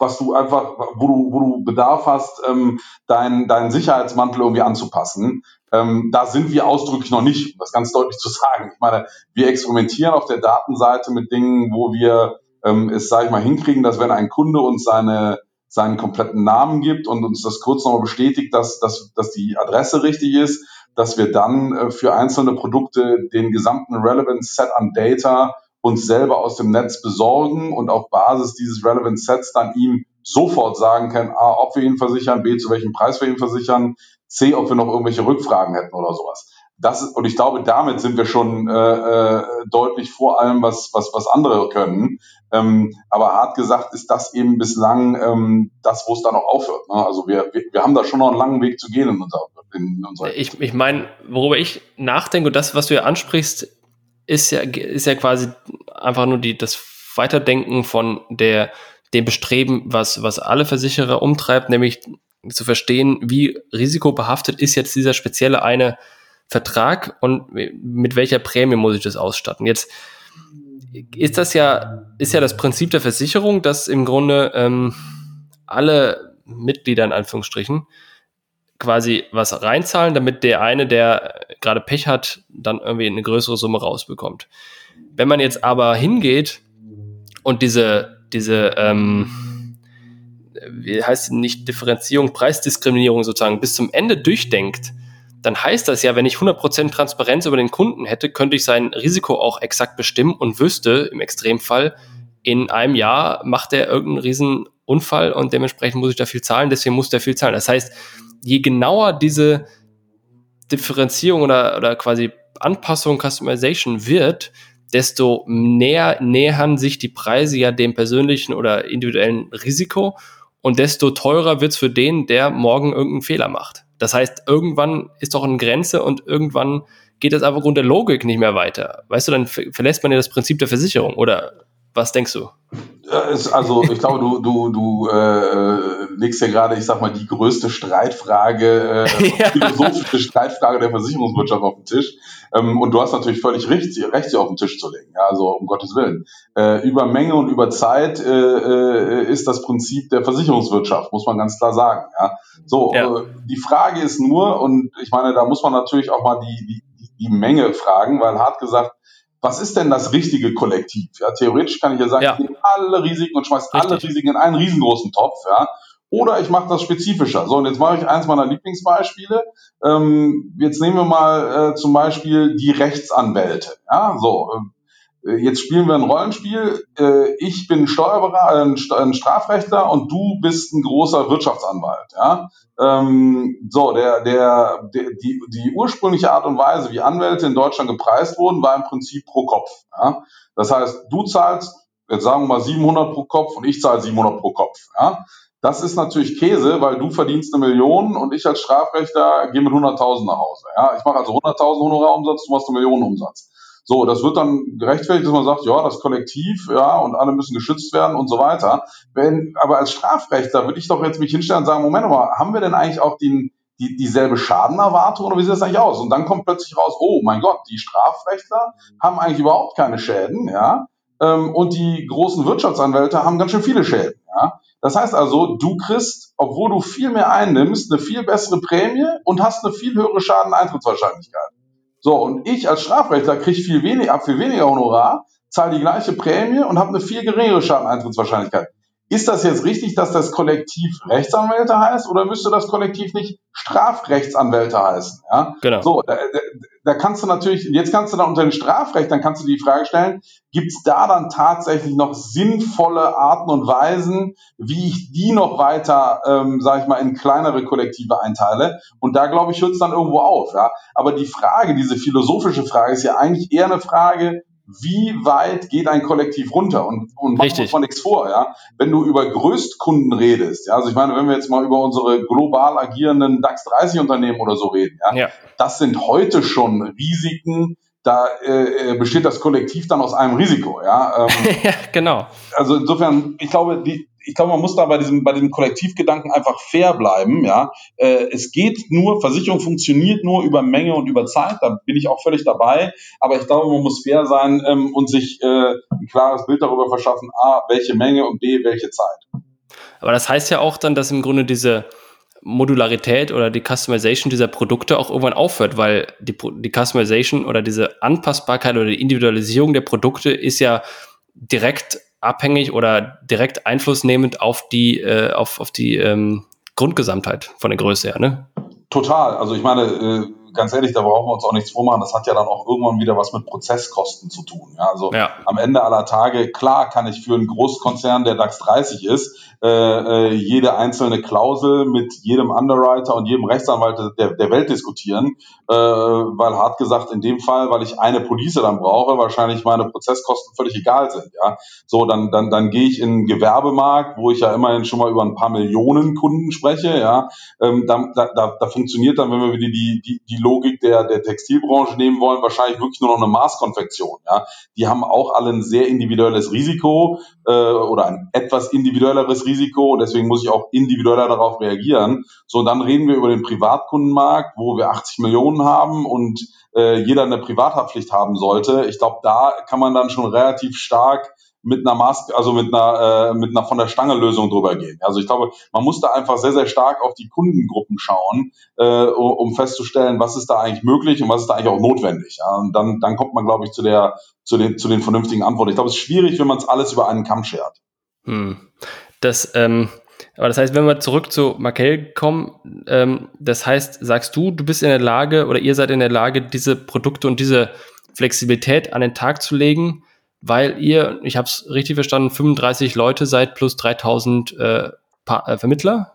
was du einfach, wo du, wo du Bedarf hast, ähm, deinen deinen Sicherheitsmantel irgendwie anzupassen. Ähm, da sind wir ausdrücklich noch nicht, um das ganz deutlich zu sagen. Ich meine, wir experimentieren auf der Datenseite mit Dingen, wo wir ähm, es, sage ich mal, hinkriegen, dass wenn ein Kunde uns seine seinen kompletten Namen gibt und uns das kurz nochmal bestätigt, dass, dass, dass die Adresse richtig ist, dass wir dann äh, für einzelne Produkte den gesamten Relevant Set an Data uns selber aus dem Netz besorgen und auf Basis dieses Relevant Sets dann ihm sofort sagen können, A, ob wir ihn versichern, B, zu welchem Preis wir ihn versichern, C, ob wir noch irgendwelche Rückfragen hätten oder sowas. Das und ich glaube, damit sind wir schon äh, äh, deutlich vor allem, was, was, was andere können. Ähm, aber hart gesagt ist das eben bislang ähm, das, wo es dann auch aufhört. Ne? Also wir, wir, wir haben da schon noch einen langen Weg zu gehen in unserer, in unserer Ich, ich meine, worüber ich nachdenke und das, was du ja ansprichst, ist ja, ist ja quasi einfach nur die, das Weiterdenken von der, dem Bestreben, was, was alle Versicherer umtreibt, nämlich zu verstehen, wie risikobehaftet ist jetzt dieser spezielle eine Vertrag und mit welcher Prämie muss ich das ausstatten. Jetzt ist das ja, ist ja das Prinzip der Versicherung, dass im Grunde ähm, alle Mitglieder in Anführungsstrichen quasi was reinzahlen, damit der eine, der gerade Pech hat, dann irgendwie eine größere Summe rausbekommt. Wenn man jetzt aber hingeht und diese, diese, ähm, wie heißt nicht Differenzierung, Preisdiskriminierung sozusagen bis zum Ende durchdenkt, dann heißt das ja, wenn ich 100% Transparenz über den Kunden hätte, könnte ich sein Risiko auch exakt bestimmen und wüsste im Extremfall, in einem Jahr macht er irgendeinen riesen Unfall und dementsprechend muss ich da viel zahlen, deswegen muss der viel zahlen. Das heißt, je genauer diese Differenzierung oder, oder quasi Anpassung, Customization wird, desto näher nähern sich die Preise ja dem persönlichen oder individuellen Risiko und desto teurer wird's für den, der morgen irgendeinen Fehler macht. Das heißt, irgendwann ist doch eine Grenze und irgendwann geht das einfach aufgrund der Logik nicht mehr weiter. Weißt du, dann verlässt man ja das Prinzip der Versicherung oder was denkst du? Also ich glaube, du, du, du äh, legst ja gerade, ich sag mal, die größte Streitfrage, äh, ja. philosophische Streitfrage der Versicherungswirtschaft auf den Tisch. Ähm, und du hast natürlich völlig recht, recht, sie auf den Tisch zu legen. Ja, also um Gottes Willen. Äh, über Menge und über Zeit äh, äh, ist das Prinzip der Versicherungswirtschaft, muss man ganz klar sagen. Ja. So, ja. Äh, die Frage ist nur, und ich meine, da muss man natürlich auch mal die, die, die Menge fragen, weil hart gesagt, was ist denn das richtige Kollektiv? Ja, theoretisch kann ich ja sagen, ja. ich nehme alle Risiken und schmeiße alle Risiken in einen riesengroßen Topf. Ja. Oder ich mache das spezifischer. So, und jetzt mache ich eins meiner Lieblingsbeispiele. Ähm, jetzt nehmen wir mal äh, zum Beispiel die Rechtsanwälte. Ja, so, äh, äh, jetzt spielen wir ein Rollenspiel. Äh, ich bin Steuerberater, ein Strafrechtler und du bist ein großer Wirtschaftsanwalt. Ja? Ähm, so, der, der, der, die, die ursprüngliche Art und Weise, wie Anwälte in Deutschland gepreist wurden, war im Prinzip pro Kopf. Ja? Das heißt, du zahlst, jetzt sagen wir mal 700 pro Kopf und ich zahle 700 pro Kopf. Ja? Das ist natürlich Käse, weil du verdienst eine Million und ich als Strafrechter gehe mit 100.000 nach Hause. Ja, ich mache also 100.000 Honorarumsatz, du machst eine Million Umsatz. So, das wird dann gerechtfertigt, dass man sagt, ja, das Kollektiv, ja, und alle müssen geschützt werden und so weiter. Wenn, aber als Strafrechter würde ich doch jetzt mich hinstellen und sagen, Moment mal, haben wir denn eigentlich auch den, die, dieselbe Schadenerwartung oder wie sieht das eigentlich aus? Und dann kommt plötzlich raus, oh mein Gott, die Strafrechtler haben eigentlich überhaupt keine Schäden, ja, ähm, und die großen Wirtschaftsanwälte haben ganz schön viele Schäden, ja. Das heißt also, du kriegst, obwohl du viel mehr einnimmst, eine viel bessere Prämie und hast eine viel höhere Schadeneintrittswahrscheinlichkeit. So, und ich als Strafrechtler kriege viel weniger, ab viel weniger Honorar, zahle die gleiche Prämie und habe eine viel geringere Schadeneintrittswahrscheinlichkeit. Ist das jetzt richtig, dass das Kollektiv Rechtsanwälte heißt oder müsste das Kollektiv nicht Strafrechtsanwälte heißen? Ja? Genau. So, da, da kannst du natürlich, jetzt kannst du dann unter dem Strafrecht, dann kannst du die Frage stellen, gibt es da dann tatsächlich noch sinnvolle Arten und Weisen, wie ich die noch weiter, ähm, sage ich mal, in kleinere Kollektive einteile? Und da glaube ich, hört es dann irgendwo auf. Ja? Aber die Frage, diese philosophische Frage, ist ja eigentlich eher eine Frage, wie weit geht ein Kollektiv runter und, und macht uns mal nichts vor, ja. Wenn du über Größtkunden redest, ja, also ich meine, wenn wir jetzt mal über unsere global agierenden DAX 30 Unternehmen oder so reden, ja, ja. das sind heute schon Risiken, da äh, äh, besteht das Kollektiv dann aus einem Risiko, ja. Ähm, ja, genau. Also insofern, ich glaube, die, ich glaube, man muss da bei diesem, bei diesem Kollektivgedanken einfach fair bleiben. Ja, äh, es geht nur, Versicherung funktioniert nur über Menge und über Zeit. Da bin ich auch völlig dabei. Aber ich glaube, man muss fair sein ähm, und sich äh, ein klares Bild darüber verschaffen: a, welche Menge und b, welche Zeit. Aber das heißt ja auch dann, dass im Grunde diese Modularität oder die Customization dieser Produkte auch irgendwann aufhört, weil die, die Customization oder diese Anpassbarkeit oder die Individualisierung der Produkte ist ja direkt abhängig oder direkt einflussnehmend auf die, äh, auf, auf die ähm, Grundgesamtheit von der Größe her, ne? Total. Also ich meine, äh, ganz ehrlich, da brauchen wir uns auch nichts vormachen. Das hat ja dann auch irgendwann wieder was mit Prozesskosten zu tun. Ja, also ja. am Ende aller Tage, klar kann ich für einen Großkonzern, der DAX 30 ist, äh, äh, jede einzelne Klausel mit jedem Underwriter und jedem Rechtsanwalt der, der Welt diskutieren, äh, weil hart gesagt in dem Fall, weil ich eine Police dann brauche, wahrscheinlich meine Prozesskosten völlig egal sind. Ja, so dann dann dann gehe ich in einen Gewerbemarkt, wo ich ja immerhin schon mal über ein paar Millionen Kunden spreche. Ja, ähm, da, da, da funktioniert dann, wenn wir wieder die die, die Logik der der Textilbranche nehmen wollen, wahrscheinlich wirklich nur noch eine Maßkonfektion. Ja, die haben auch alle ein sehr individuelles Risiko äh, oder ein etwas individuelleres Risiko und deswegen muss ich auch individueller darauf reagieren. So, und dann reden wir über den Privatkundenmarkt, wo wir 80 Millionen haben und äh, jeder eine Privathaftpflicht haben sollte. Ich glaube, da kann man dann schon relativ stark mit einer Maske, also mit einer, äh, mit einer von der Stange Lösung drüber gehen. Also ich glaube, man muss da einfach sehr, sehr stark auf die Kundengruppen schauen, äh, um festzustellen, was ist da eigentlich möglich und was ist da eigentlich auch notwendig. Ja? Und dann, dann kommt man, glaube ich, zu der, zu den, zu den vernünftigen Antworten. Ich glaube, es ist schwierig, wenn man es alles über einen Kamm schert. Hm. Das, ähm, aber das heißt, wenn wir zurück zu Markel kommen, ähm, das heißt, sagst du, du bist in der Lage oder ihr seid in der Lage, diese Produkte und diese Flexibilität an den Tag zu legen, weil ihr, ich habe es richtig verstanden, 35 Leute seid plus 3000 äh, äh, Vermittler?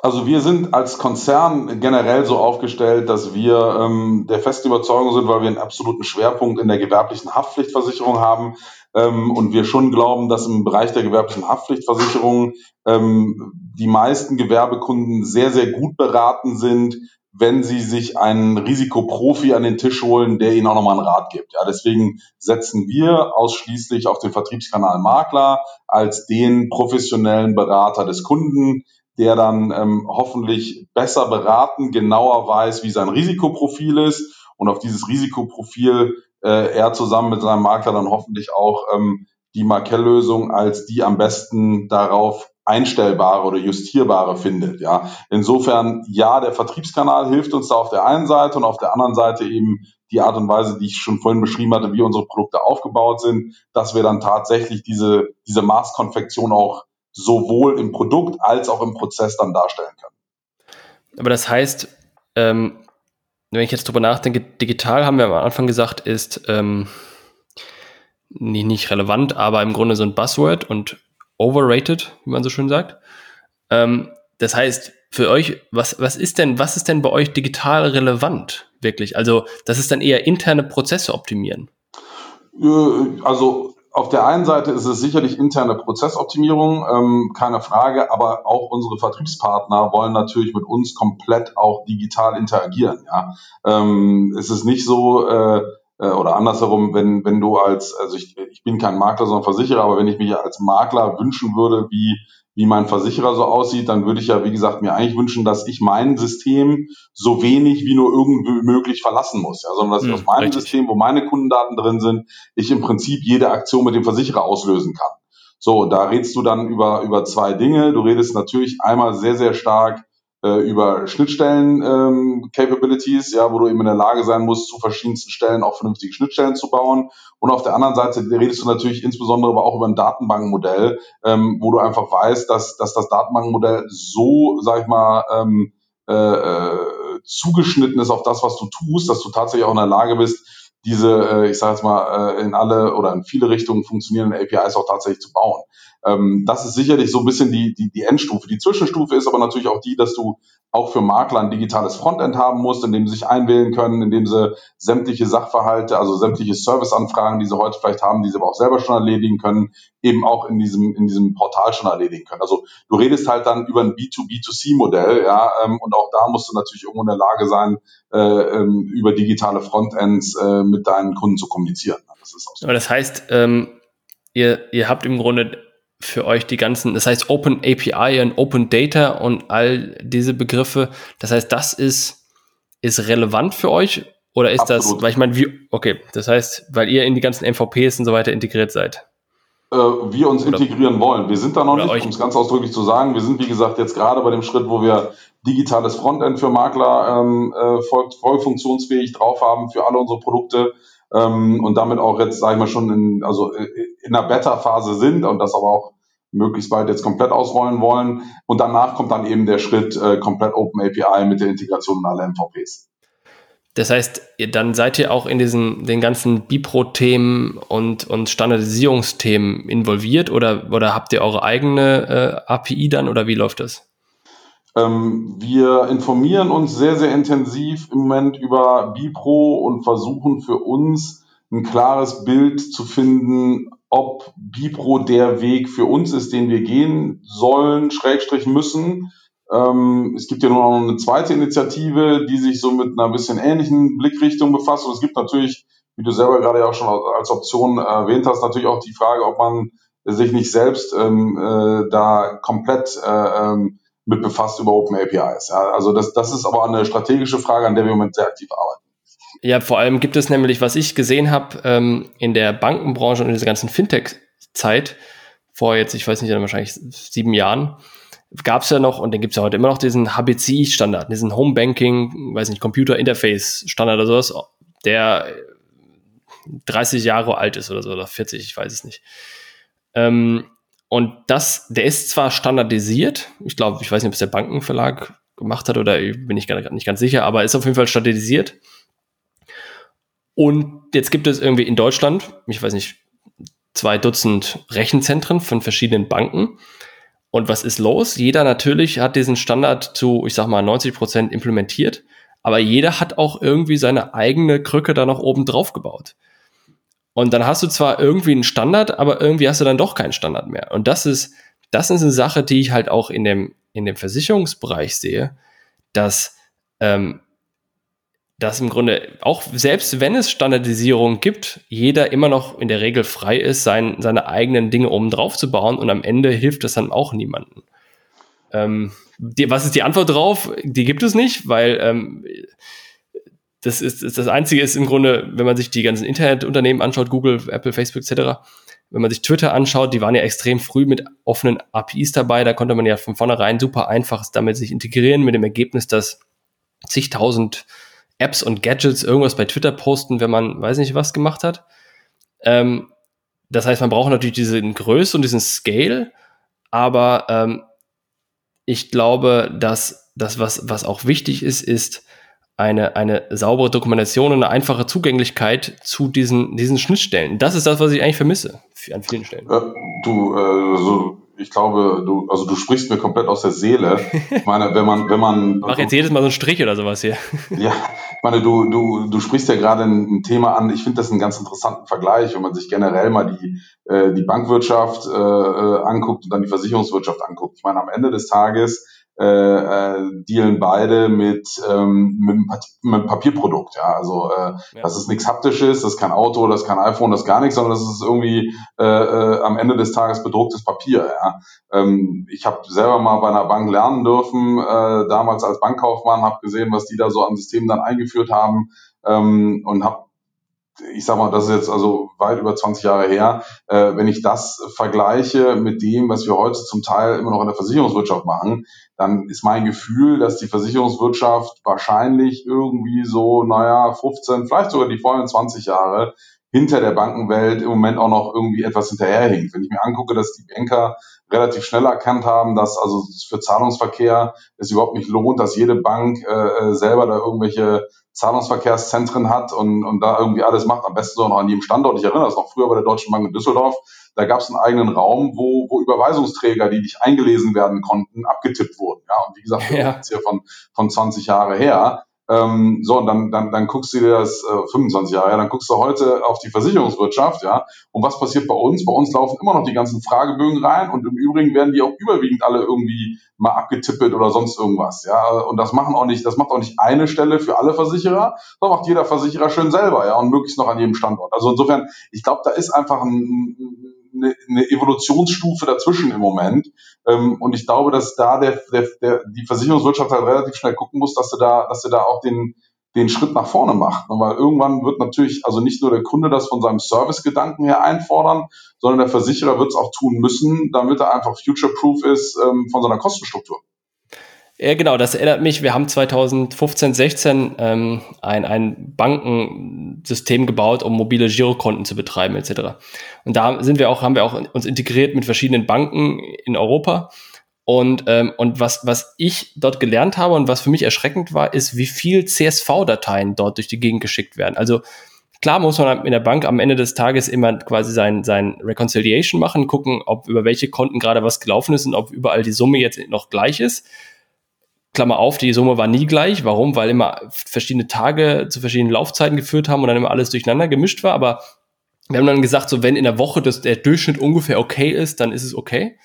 Also wir sind als Konzern generell so aufgestellt, dass wir ähm, der festen Überzeugung sind, weil wir einen absoluten Schwerpunkt in der gewerblichen Haftpflichtversicherung haben, ähm, und wir schon glauben, dass im Bereich der gewerblichen Haftpflichtversicherung ähm, die meisten Gewerbekunden sehr, sehr gut beraten sind, wenn sie sich einen Risikoprofi an den Tisch holen, der ihnen auch nochmal einen Rat gibt. Ja, deswegen setzen wir ausschließlich auf den Vertriebskanal Makler als den professionellen Berater des Kunden, der dann ähm, hoffentlich besser beraten, genauer weiß, wie sein Risikoprofil ist und auf dieses Risikoprofil äh, er zusammen mit seinem Makler dann hoffentlich auch ähm, die Markell-Lösung als die am besten darauf einstellbare oder justierbare findet. Ja, insofern ja, der Vertriebskanal hilft uns da auf der einen Seite und auf der anderen Seite eben die Art und Weise, die ich schon vorhin beschrieben hatte, wie unsere Produkte aufgebaut sind, dass wir dann tatsächlich diese diese Maßkonfektion auch sowohl im Produkt als auch im Prozess dann darstellen können. Aber das heißt, ähm, wenn ich jetzt drüber nachdenke, digital haben wir am Anfang gesagt, ist ähm, nicht, nicht relevant, aber im Grunde so ein Buzzword und overrated, wie man so schön sagt. Ähm, das heißt, für euch, was, was ist denn, was ist denn bei euch digital relevant, wirklich? Also, das ist dann eher interne Prozesse optimieren. Äh, also, auf der einen Seite ist es sicherlich interne Prozessoptimierung, ähm, keine Frage, aber auch unsere Vertriebspartner wollen natürlich mit uns komplett auch digital interagieren. Ja, ähm, es ist nicht so äh, äh, oder andersherum, wenn wenn du als also ich, ich bin kein Makler, sondern Versicherer, aber wenn ich mich als Makler wünschen würde, wie wie mein Versicherer so aussieht, dann würde ich ja, wie gesagt, mir eigentlich wünschen, dass ich mein System so wenig wie nur irgendwie möglich verlassen muss. Ja, sondern dass ich hm, aus meinem richtig. System, wo meine Kundendaten drin sind, ich im Prinzip jede Aktion mit dem Versicherer auslösen kann. So, da redest du dann über, über zwei Dinge. Du redest natürlich einmal sehr, sehr stark äh, über Schnittstellen-Capabilities, ähm, ja, wo du eben in der Lage sein musst, zu verschiedensten Stellen auch vernünftige Schnittstellen zu bauen. Und auf der anderen Seite redest du natürlich insbesondere aber auch über ein Datenbankmodell, ähm, wo du einfach weißt, dass, dass das Datenbankmodell so, sag ich mal, ähm, äh, äh, zugeschnitten ist auf das, was du tust, dass du tatsächlich auch in der Lage bist, diese, äh, ich sage jetzt mal, äh, in alle oder in viele Richtungen funktionierenden APIs auch tatsächlich zu bauen. Ähm, das ist sicherlich so ein bisschen die, die, die Endstufe. Die Zwischenstufe ist aber natürlich auch die, dass du auch für Makler ein digitales Frontend haben musst, in dem sie sich einwählen können, in dem sie sämtliche Sachverhalte, also sämtliche Serviceanfragen, die sie heute vielleicht haben, die sie aber auch selber schon erledigen können, eben auch in diesem, in diesem Portal schon erledigen können. Also du redest halt dann über ein B2B2C-Modell, ja, ähm, und auch da musst du natürlich irgendwo in der Lage sein, äh, ähm, über digitale Frontends äh, mit deinen Kunden zu kommunizieren. Das ist auch so. Aber das heißt, ähm, ihr, ihr habt im Grunde für euch die ganzen, das heißt Open API und Open Data und all diese Begriffe. Das heißt, das ist, ist relevant für euch oder ist Absolut. das, weil ich meine, wie, okay, das heißt, weil ihr in die ganzen MVPs und so weiter integriert seid? Äh, wir uns oder, integrieren wollen. Wir sind da noch nicht, um es ganz ausdrücklich zu sagen. Wir sind, wie gesagt, jetzt gerade bei dem Schritt, wo wir digitales Frontend für Makler ähm, äh, voll, voll funktionsfähig drauf haben für alle unsere Produkte ähm, und damit auch jetzt, sage ich mal, schon in, also äh, in einer Beta-Phase sind und das aber auch möglichst bald jetzt komplett ausrollen wollen. Und danach kommt dann eben der Schritt äh, komplett Open API mit der Integration in alle MVPs. Das heißt, dann seid ihr auch in diesen den ganzen Bipro-Themen und, und Standardisierungsthemen involviert oder, oder habt ihr eure eigene äh, API dann oder wie läuft das? Ähm, wir informieren uns sehr, sehr intensiv im Moment über Bipro und versuchen für uns ein klares Bild zu finden, ob Bipro der Weg für uns ist, den wir gehen sollen, Schrägstrich müssen. Ähm, es gibt ja nur noch eine zweite Initiative, die sich so mit einer bisschen ähnlichen Blickrichtung befasst. Und es gibt natürlich, wie du selber gerade ja auch schon als Option erwähnt hast, natürlich auch die Frage, ob man sich nicht selbst ähm, äh, da komplett äh, mit befasst über Open APIs. Ja, also das, das ist aber eine strategische Frage, an der wir im Moment sehr aktiv arbeiten. Ja, vor allem gibt es nämlich, was ich gesehen habe ähm, in der Bankenbranche und in dieser ganzen Fintech-Zeit, vor jetzt, ich weiß nicht, wahrscheinlich sieben Jahren, gab es ja noch, und dann gibt es ja heute immer noch diesen HBCI-Standard, diesen Home Banking, weiß nicht, Computer Interface-Standard oder sowas, der 30 Jahre alt ist oder so, oder 40, ich weiß es nicht. Ähm, und das, der ist zwar standardisiert, ich glaube, ich weiß nicht, ob es der Bankenverlag gemacht hat oder bin ich gar nicht ganz sicher, aber ist auf jeden Fall standardisiert. Und jetzt gibt es irgendwie in Deutschland, ich weiß nicht, zwei Dutzend Rechenzentren von verschiedenen Banken. Und was ist los? Jeder natürlich hat diesen Standard zu, ich sag mal, 90 Prozent implementiert, aber jeder hat auch irgendwie seine eigene Krücke da noch oben drauf gebaut. Und dann hast du zwar irgendwie einen Standard, aber irgendwie hast du dann doch keinen Standard mehr. Und das ist, das ist eine Sache, die ich halt auch in dem, in dem Versicherungsbereich sehe, dass, ähm, dass im Grunde auch selbst wenn es Standardisierung gibt, jeder immer noch in der Regel frei ist, sein, seine eigenen Dinge oben drauf zu bauen und am Ende hilft das dann auch niemandem. Ähm, die, was ist die Antwort drauf? Die gibt es nicht, weil ähm, das ist, das Einzige ist im Grunde, wenn man sich die ganzen Internetunternehmen anschaut, Google, Apple, Facebook etc., wenn man sich Twitter anschaut, die waren ja extrem früh mit offenen APIs dabei, da konnte man ja von vornherein super einfach damit sich integrieren, mit dem Ergebnis, dass zigtausend Apps und Gadgets irgendwas bei Twitter posten, wenn man weiß nicht was gemacht hat. Ähm, das heißt, man braucht natürlich diese Größe und diesen Scale, aber ähm, ich glaube, dass das, was, was auch wichtig ist, ist, eine, eine saubere Dokumentation und eine einfache Zugänglichkeit zu diesen, diesen Schnittstellen. Das ist das, was ich eigentlich vermisse an vielen Stellen. Äh, du, äh, so, ich glaube, du, also du sprichst mir komplett aus der Seele. Ich meine, wenn man, wenn man. Mach jetzt jedes Mal so einen Strich oder sowas hier. Ja, ich meine, du, du, du sprichst ja gerade ein, ein Thema an. Ich finde das einen ganz interessanten Vergleich, wenn man sich generell mal die, äh, die Bankwirtschaft äh, äh anguckt und dann die Versicherungswirtschaft anguckt. Ich meine, am Ende des Tages äh, äh, dealen beide mit, ähm, mit, einem Papierprodukt. Ja, also äh, ja. das ist nichts haptisches, das ist kein Auto, das ist kein iPhone, das ist gar nichts, sondern das ist irgendwie äh, äh, am Ende des Tages bedrucktes Papier. Ja. Ähm, ich habe selber mal bei einer Bank lernen dürfen, äh, damals als Bankkaufmann, habe gesehen, was die da so an Systemen dann eingeführt haben ähm, und habe ich sag mal, das ist jetzt also weit über 20 Jahre her, äh, wenn ich das vergleiche mit dem, was wir heute zum Teil immer noch in der Versicherungswirtschaft machen, dann ist mein Gefühl, dass die Versicherungswirtschaft wahrscheinlich irgendwie so, naja, 15, vielleicht sogar die vollen 20 Jahre hinter der Bankenwelt im Moment auch noch irgendwie etwas hinterherhinkt. Wenn ich mir angucke, dass die Banker relativ schnell erkannt haben, dass also für Zahlungsverkehr es überhaupt nicht lohnt, dass jede Bank äh, äh selber da irgendwelche Zahlungsverkehrszentren hat und, und da irgendwie alles macht, am besten so noch an jedem Standort. Ich erinnere das noch früher bei der Deutschen Bank in Düsseldorf, da gab es einen eigenen Raum, wo, wo Überweisungsträger, die nicht eingelesen werden konnten, abgetippt wurden. Ja, und wie gesagt, ja. das ist hier von, von 20 Jahre her. Ähm, so, und dann, dann, dann guckst du dir das äh, 25 Jahre, ja, dann guckst du heute auf die Versicherungswirtschaft, ja. Und was passiert bei uns? Bei uns laufen immer noch die ganzen Fragebögen rein und im Übrigen werden die auch überwiegend alle irgendwie mal abgetippelt oder sonst irgendwas, ja. Und das machen auch nicht, das macht auch nicht eine Stelle für alle Versicherer, sondern macht jeder Versicherer schön selber, ja, und möglichst noch an jedem Standort. Also insofern, ich glaube, da ist einfach ein, eine, eine Evolutionsstufe dazwischen im Moment. Ähm, und ich glaube, dass da der, der, der, die Versicherungswirtschaft halt relativ schnell gucken muss, dass sie da, dass sie da auch den, den Schritt nach vorne macht. Weil irgendwann wird natürlich also nicht nur der Kunde das von seinem Servicegedanken her einfordern, sondern der Versicherer wird es auch tun müssen, damit er einfach future-proof ist ähm, von seiner Kostenstruktur. Ja, genau, das erinnert mich, wir haben 2015, 16 ähm, ein, ein Bankensystem gebaut, um mobile Girokonten zu betreiben, etc. Und da sind wir auch, haben wir auch uns integriert mit verschiedenen Banken in Europa. Und, ähm, und was, was ich dort gelernt habe und was für mich erschreckend war, ist, wie viel CSV-Dateien dort durch die Gegend geschickt werden. Also klar muss man in der Bank am Ende des Tages immer quasi sein, sein Reconciliation machen, gucken, ob über welche Konten gerade was gelaufen ist und ob überall die Summe jetzt noch gleich ist. Klammer auf, die Summe war nie gleich. Warum? Weil immer verschiedene Tage zu verschiedenen Laufzeiten geführt haben und dann immer alles durcheinander gemischt war. Aber wir haben dann gesagt, so wenn in der Woche das, der Durchschnitt ungefähr okay ist, dann ist es okay.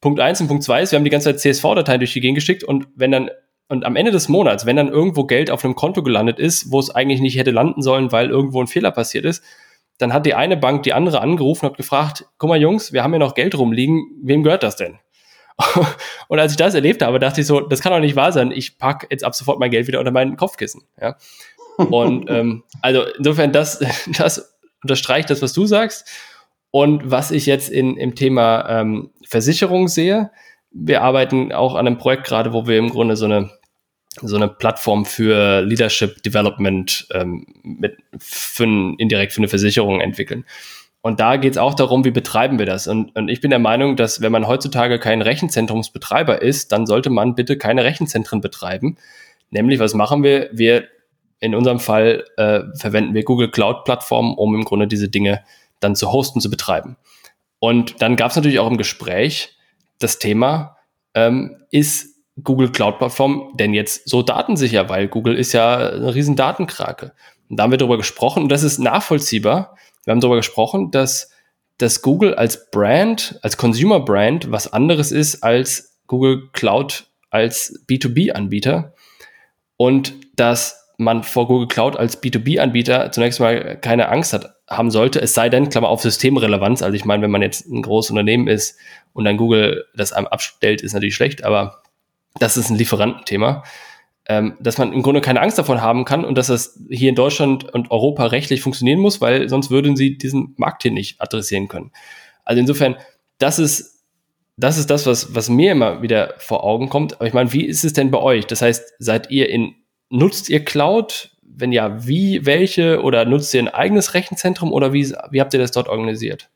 Punkt eins und Punkt zwei ist, wir haben die ganze Zeit CSV-Dateien durch die Gegend geschickt und wenn dann, und am Ende des Monats, wenn dann irgendwo Geld auf einem Konto gelandet ist, wo es eigentlich nicht hätte landen sollen, weil irgendwo ein Fehler passiert ist, dann hat die eine Bank die andere angerufen und hat gefragt, guck mal Jungs, wir haben hier noch Geld rumliegen, wem gehört das denn? und als ich das erlebt habe, dachte ich so, das kann doch nicht wahr sein. Ich packe jetzt ab sofort mein Geld wieder unter mein Kopfkissen. Ja? Und ähm, also insofern, das, das unterstreicht das, was du sagst. Und was ich jetzt in, im Thema ähm, Versicherung sehe, wir arbeiten auch an einem Projekt gerade, wo wir im Grunde so eine so eine Plattform für Leadership Development ähm, mit für indirekt für eine Versicherung entwickeln. Und da geht es auch darum, wie betreiben wir das. Und, und ich bin der Meinung, dass wenn man heutzutage kein Rechenzentrumsbetreiber ist, dann sollte man bitte keine Rechenzentren betreiben. Nämlich, was machen wir? Wir, in unserem Fall, äh, verwenden wir Google Cloud Plattformen, um im Grunde diese Dinge dann zu hosten, zu betreiben. Und dann gab es natürlich auch im Gespräch das Thema, ähm, ist Google Cloud Plattform denn jetzt so datensicher? Weil Google ist ja eine riesen Datenkrake. Und da haben wir darüber gesprochen und das ist nachvollziehbar, wir haben darüber gesprochen, dass, dass Google als Brand, als Consumer Brand was anderes ist als Google Cloud als B2B-Anbieter und dass man vor Google Cloud als B2B-Anbieter zunächst mal keine Angst hat, haben sollte, es sei denn, Klammer auf Systemrelevanz. Also ich meine, wenn man jetzt ein großes Unternehmen ist und dann Google das einem abstellt, ist natürlich schlecht, aber das ist ein Lieferantenthema ähm, dass man im Grunde keine Angst davon haben kann und dass das hier in Deutschland und Europa rechtlich funktionieren muss, weil sonst würden sie diesen Markt hier nicht adressieren können. Also insofern, das ist das ist das, was, was mir immer wieder vor Augen kommt. Aber ich meine, wie ist es denn bei euch? Das heißt, seid ihr in, nutzt ihr Cloud? Wenn ja, wie, welche? Oder nutzt ihr ein eigenes Rechenzentrum oder wie, wie habt ihr das dort organisiert?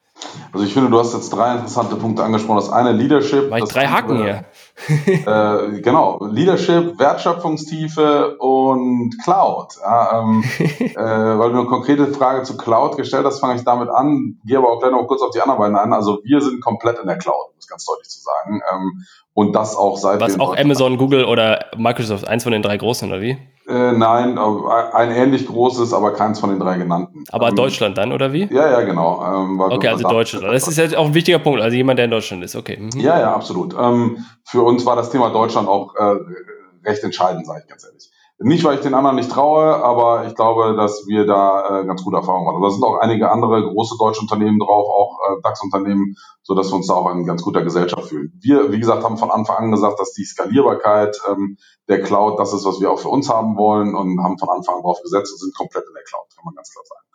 Also ich finde, du hast jetzt drei interessante Punkte angesprochen. Das eine Leadership. War ich drei Haken hier. äh, genau, Leadership, Wertschöpfungstiefe und Cloud. Ja, ähm, äh, weil du eine konkrete Frage zu Cloud gestellt hast, fange ich damit an, gehe aber auch gleich noch kurz auf die anderen beiden ein. Also wir sind komplett in der Cloud, um es ganz deutlich zu sagen. Ähm, und das auch seit Was auch Amazon, Google oder Microsoft, eins von den drei großen, oder wie? Äh, nein, ein ähnlich großes, aber keins von den drei genannten. Aber ähm, Deutschland dann, oder wie? Ja, ja, genau. Ähm, okay, also Deutschland. Das ist ja auch ein wichtiger Punkt. Also jemand, der in Deutschland ist, okay. Mhm. Ja, ja, absolut. Ähm, für uns war das Thema Deutschland auch äh, recht entscheidend, sage ich ganz ehrlich. Nicht, weil ich den anderen nicht traue, aber ich glaube, dass wir da äh, ganz gute Erfahrungen machen. Da sind auch einige andere große deutsche Unternehmen drauf, auch äh, DAX-Unternehmen, so dass wir uns da auch in ganz guter Gesellschaft fühlen. Wir, wie gesagt, haben von Anfang an gesagt, dass die Skalierbarkeit ähm, der Cloud das ist, was wir auch für uns haben wollen und haben von Anfang an drauf gesetzt und sind komplett in der Cloud, kann man ganz klar sagen.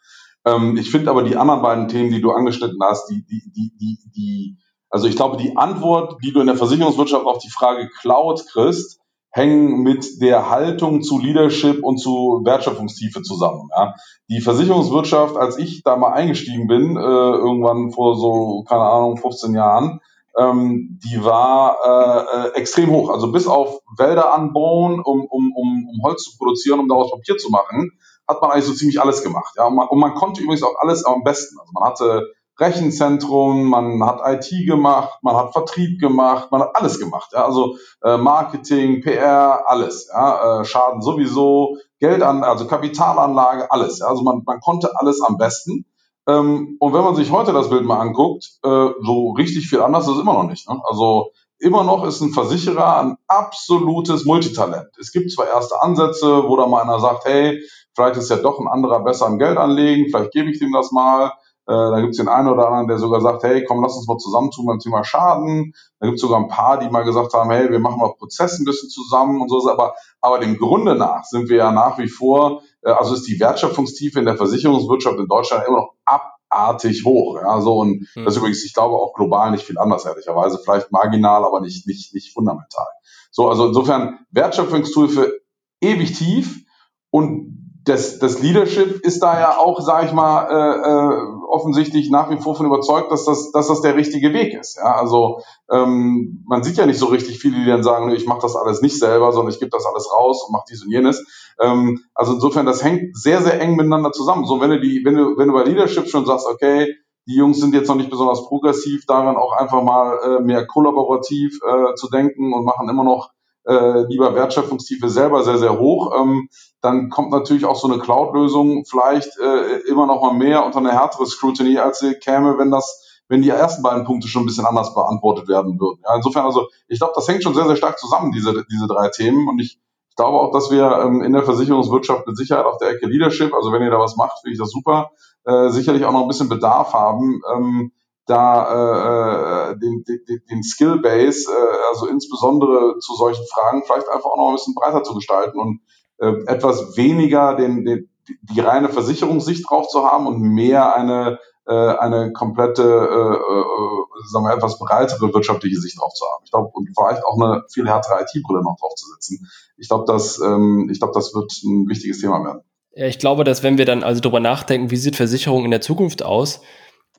Ähm, ich finde aber die anderen beiden Themen, die du angeschnitten hast, die, die, die, die, die, also ich glaube, die Antwort, die du in der Versicherungswirtschaft auf die Frage Cloud kriegst, hängen mit der Haltung zu Leadership und zu Wertschöpfungstiefe zusammen. Ja. Die Versicherungswirtschaft, als ich da mal eingestiegen bin, äh, irgendwann vor so, keine Ahnung, 15 Jahren, ähm, die war äh, äh, extrem hoch. Also bis auf Wälder anbauen, um, um, um, um Holz zu produzieren, um daraus Papier zu machen, hat man eigentlich so ziemlich alles gemacht. Ja. Und man, und man konnte übrigens auch alles am besten. Also man hatte Rechenzentrum, man hat IT gemacht, man hat Vertrieb gemacht, man hat alles gemacht. Ja? Also äh, Marketing, PR, alles. Ja? Äh, Schaden sowieso, Geld an, also Kapitalanlage, alles. Ja? Also man, man konnte alles am besten. Ähm, und wenn man sich heute das Bild mal anguckt, äh, so richtig viel anders ist es immer noch nicht. Ne? Also immer noch ist ein Versicherer ein absolutes Multitalent. Es gibt zwar erste Ansätze, wo da mal einer sagt, hey, vielleicht ist ja doch ein anderer besser im Geld anlegen, vielleicht gebe ich dem das mal. Äh, da gibt es den einen oder anderen, der sogar sagt, hey, komm, lass uns mal zusammentun beim Thema Schaden. Da gibt es sogar ein paar, die mal gesagt haben, hey, wir machen mal Prozess ein bisschen zusammen und so. Aber, aber dem Grunde nach sind wir ja nach wie vor, äh, also ist die Wertschöpfungstiefe in der Versicherungswirtschaft in Deutschland immer noch abartig hoch. Ja, so und hm. das ist übrigens, ich glaube, auch global nicht viel anders, ehrlicherweise. Vielleicht marginal, aber nicht, nicht, nicht fundamental. So, also insofern Wertschöpfungstiefe ewig tief und das, das Leadership ist da ja auch, sage ich mal, äh, äh, offensichtlich nach wie vor von überzeugt, dass das, dass das der richtige Weg ist. Ja? Also ähm, man sieht ja nicht so richtig viele, die dann sagen, ich mache das alles nicht selber, sondern ich gebe das alles raus und mache dies und jenes. Ähm, also insofern, das hängt sehr, sehr eng miteinander zusammen. So, wenn du die, wenn du, wenn du bei Leadership schon sagst, okay, die Jungs sind jetzt noch nicht besonders progressiv, daran auch einfach mal äh, mehr kollaborativ äh, zu denken und machen immer noch äh, lieber Wertschöpfungstiefe selber sehr, sehr hoch. Ähm, dann kommt natürlich auch so eine Cloud-Lösung vielleicht äh, immer noch mal mehr unter eine härtere Scrutiny, als sie käme, wenn das wenn die ersten beiden Punkte schon ein bisschen anders beantwortet werden würden. Ja, insofern, also ich glaube, das hängt schon sehr, sehr stark zusammen, diese, diese drei Themen. Und ich, ich glaube auch, dass wir ähm, in der Versicherungswirtschaft mit Sicherheit auf der Ecke Leadership, also wenn ihr da was macht, finde ich das super, äh, sicherlich auch noch ein bisschen Bedarf haben, ähm, da äh, den, den, den Skill Base, äh, also insbesondere zu solchen Fragen, vielleicht einfach auch noch ein bisschen breiter zu gestalten und äh, etwas weniger den, den, die reine Versicherungssicht drauf zu haben und mehr eine äh, eine komplette, äh, äh, sagen wir etwas breitere wirtschaftliche Sicht drauf zu haben. Ich glaube, und vielleicht auch eine viel härtere IT-Brille noch drauf zu setzen. Ich glaube, das, ähm, ich glaube, das wird ein wichtiges Thema werden. Ja, ich glaube, dass wenn wir dann also darüber nachdenken, wie sieht Versicherung in der Zukunft aus,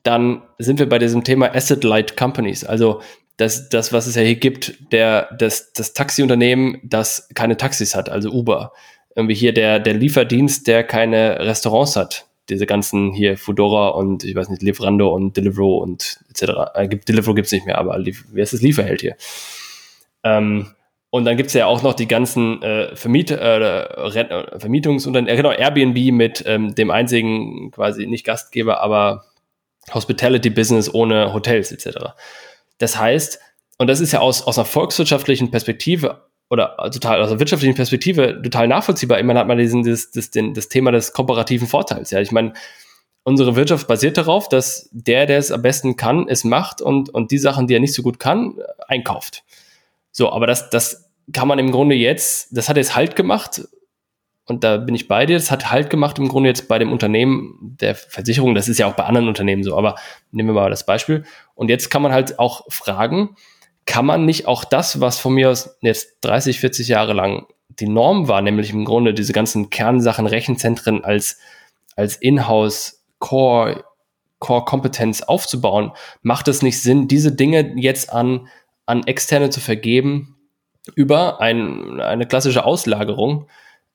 dann sind wir bei diesem Thema Asset-Light Companies. Also das, das, was es ja hier gibt, der, das, das Taxiunternehmen, das keine Taxis hat, also Uber. Irgendwie hier der, der Lieferdienst, der keine Restaurants hat. Diese ganzen hier Foodora und ich weiß nicht, Lieferando und Deliveroo und etc. Äh, gibt, Deliveroo gibt's nicht mehr, aber wie heißt das Lieferheld hier? Ähm, und dann gibt's ja auch noch die ganzen äh, Vermiet, äh, Vermietungsunternehmen, äh, genau, Airbnb mit ähm, dem einzigen quasi nicht Gastgeber, aber Hospitality Business ohne Hotels etc. Das heißt, und das ist ja aus, aus einer volkswirtschaftlichen Perspektive oder total aus einer wirtschaftlichen Perspektive total nachvollziehbar. Immerhin hat man diesen, das, das, den, das Thema des komparativen Vorteils. Ja, ich meine, unsere Wirtschaft basiert darauf, dass der, der es am besten kann, es macht und, und die Sachen, die er nicht so gut kann, einkauft. So, aber das, das kann man im Grunde jetzt, das hat jetzt halt gemacht und da bin ich bei dir, das hat halt gemacht im Grunde jetzt bei dem Unternehmen der Versicherung, das ist ja auch bei anderen Unternehmen so, aber nehmen wir mal das Beispiel. Und jetzt kann man halt auch fragen, kann man nicht auch das, was von mir aus jetzt 30, 40 Jahre lang die Norm war, nämlich im Grunde diese ganzen Kernsachen, Rechenzentren als, als Inhouse Core Core-Kompetenz aufzubauen, macht es nicht Sinn, diese Dinge jetzt an, an Externe zu vergeben über ein, eine klassische Auslagerung,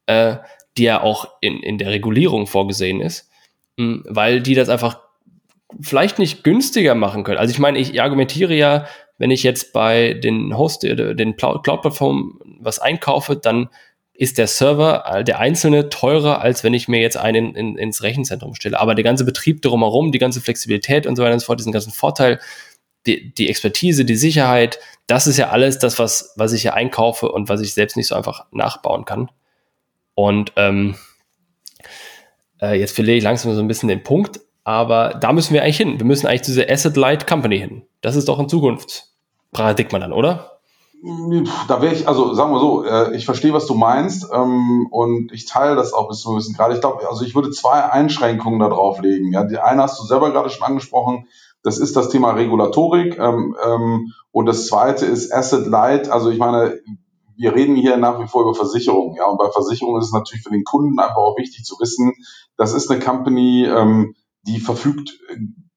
äh, die ja auch in, in der Regulierung vorgesehen ist, mh, weil die das einfach vielleicht nicht günstiger machen können. Also ich meine, ich argumentiere ja, wenn ich jetzt bei den Host, äh, den Cloud-Plattformen was einkaufe, dann ist der Server, äh, der einzelne, teurer, als wenn ich mir jetzt einen in, ins Rechenzentrum stelle. Aber der ganze Betrieb drumherum, die ganze Flexibilität und so weiter und so fort, diesen ganzen Vorteil, die, die Expertise, die Sicherheit, das ist ja alles das, was, was ich hier einkaufe und was ich selbst nicht so einfach nachbauen kann. Und ähm, äh, jetzt verliere ich langsam so ein bisschen den Punkt, aber da müssen wir eigentlich hin. Wir müssen eigentlich diese Asset-Light Company hin. Das ist doch ein Zukunftsparadigma dann, oder? Da wäre ich, also sagen wir so, äh, ich verstehe, was du meinst ähm, und ich teile das auch bis zu ein bisschen gerade. Ich glaube, also ich würde zwei Einschränkungen da drauf legen. Ja, die eine hast du selber gerade schon angesprochen, das ist das Thema Regulatorik ähm, ähm, und das zweite ist Asset Light. Also ich meine, wir reden hier nach wie vor über Versicherungen, ja, und bei Versicherungen ist es natürlich für den Kunden einfach auch wichtig zu wissen, das ist eine Company, ähm, die verfügt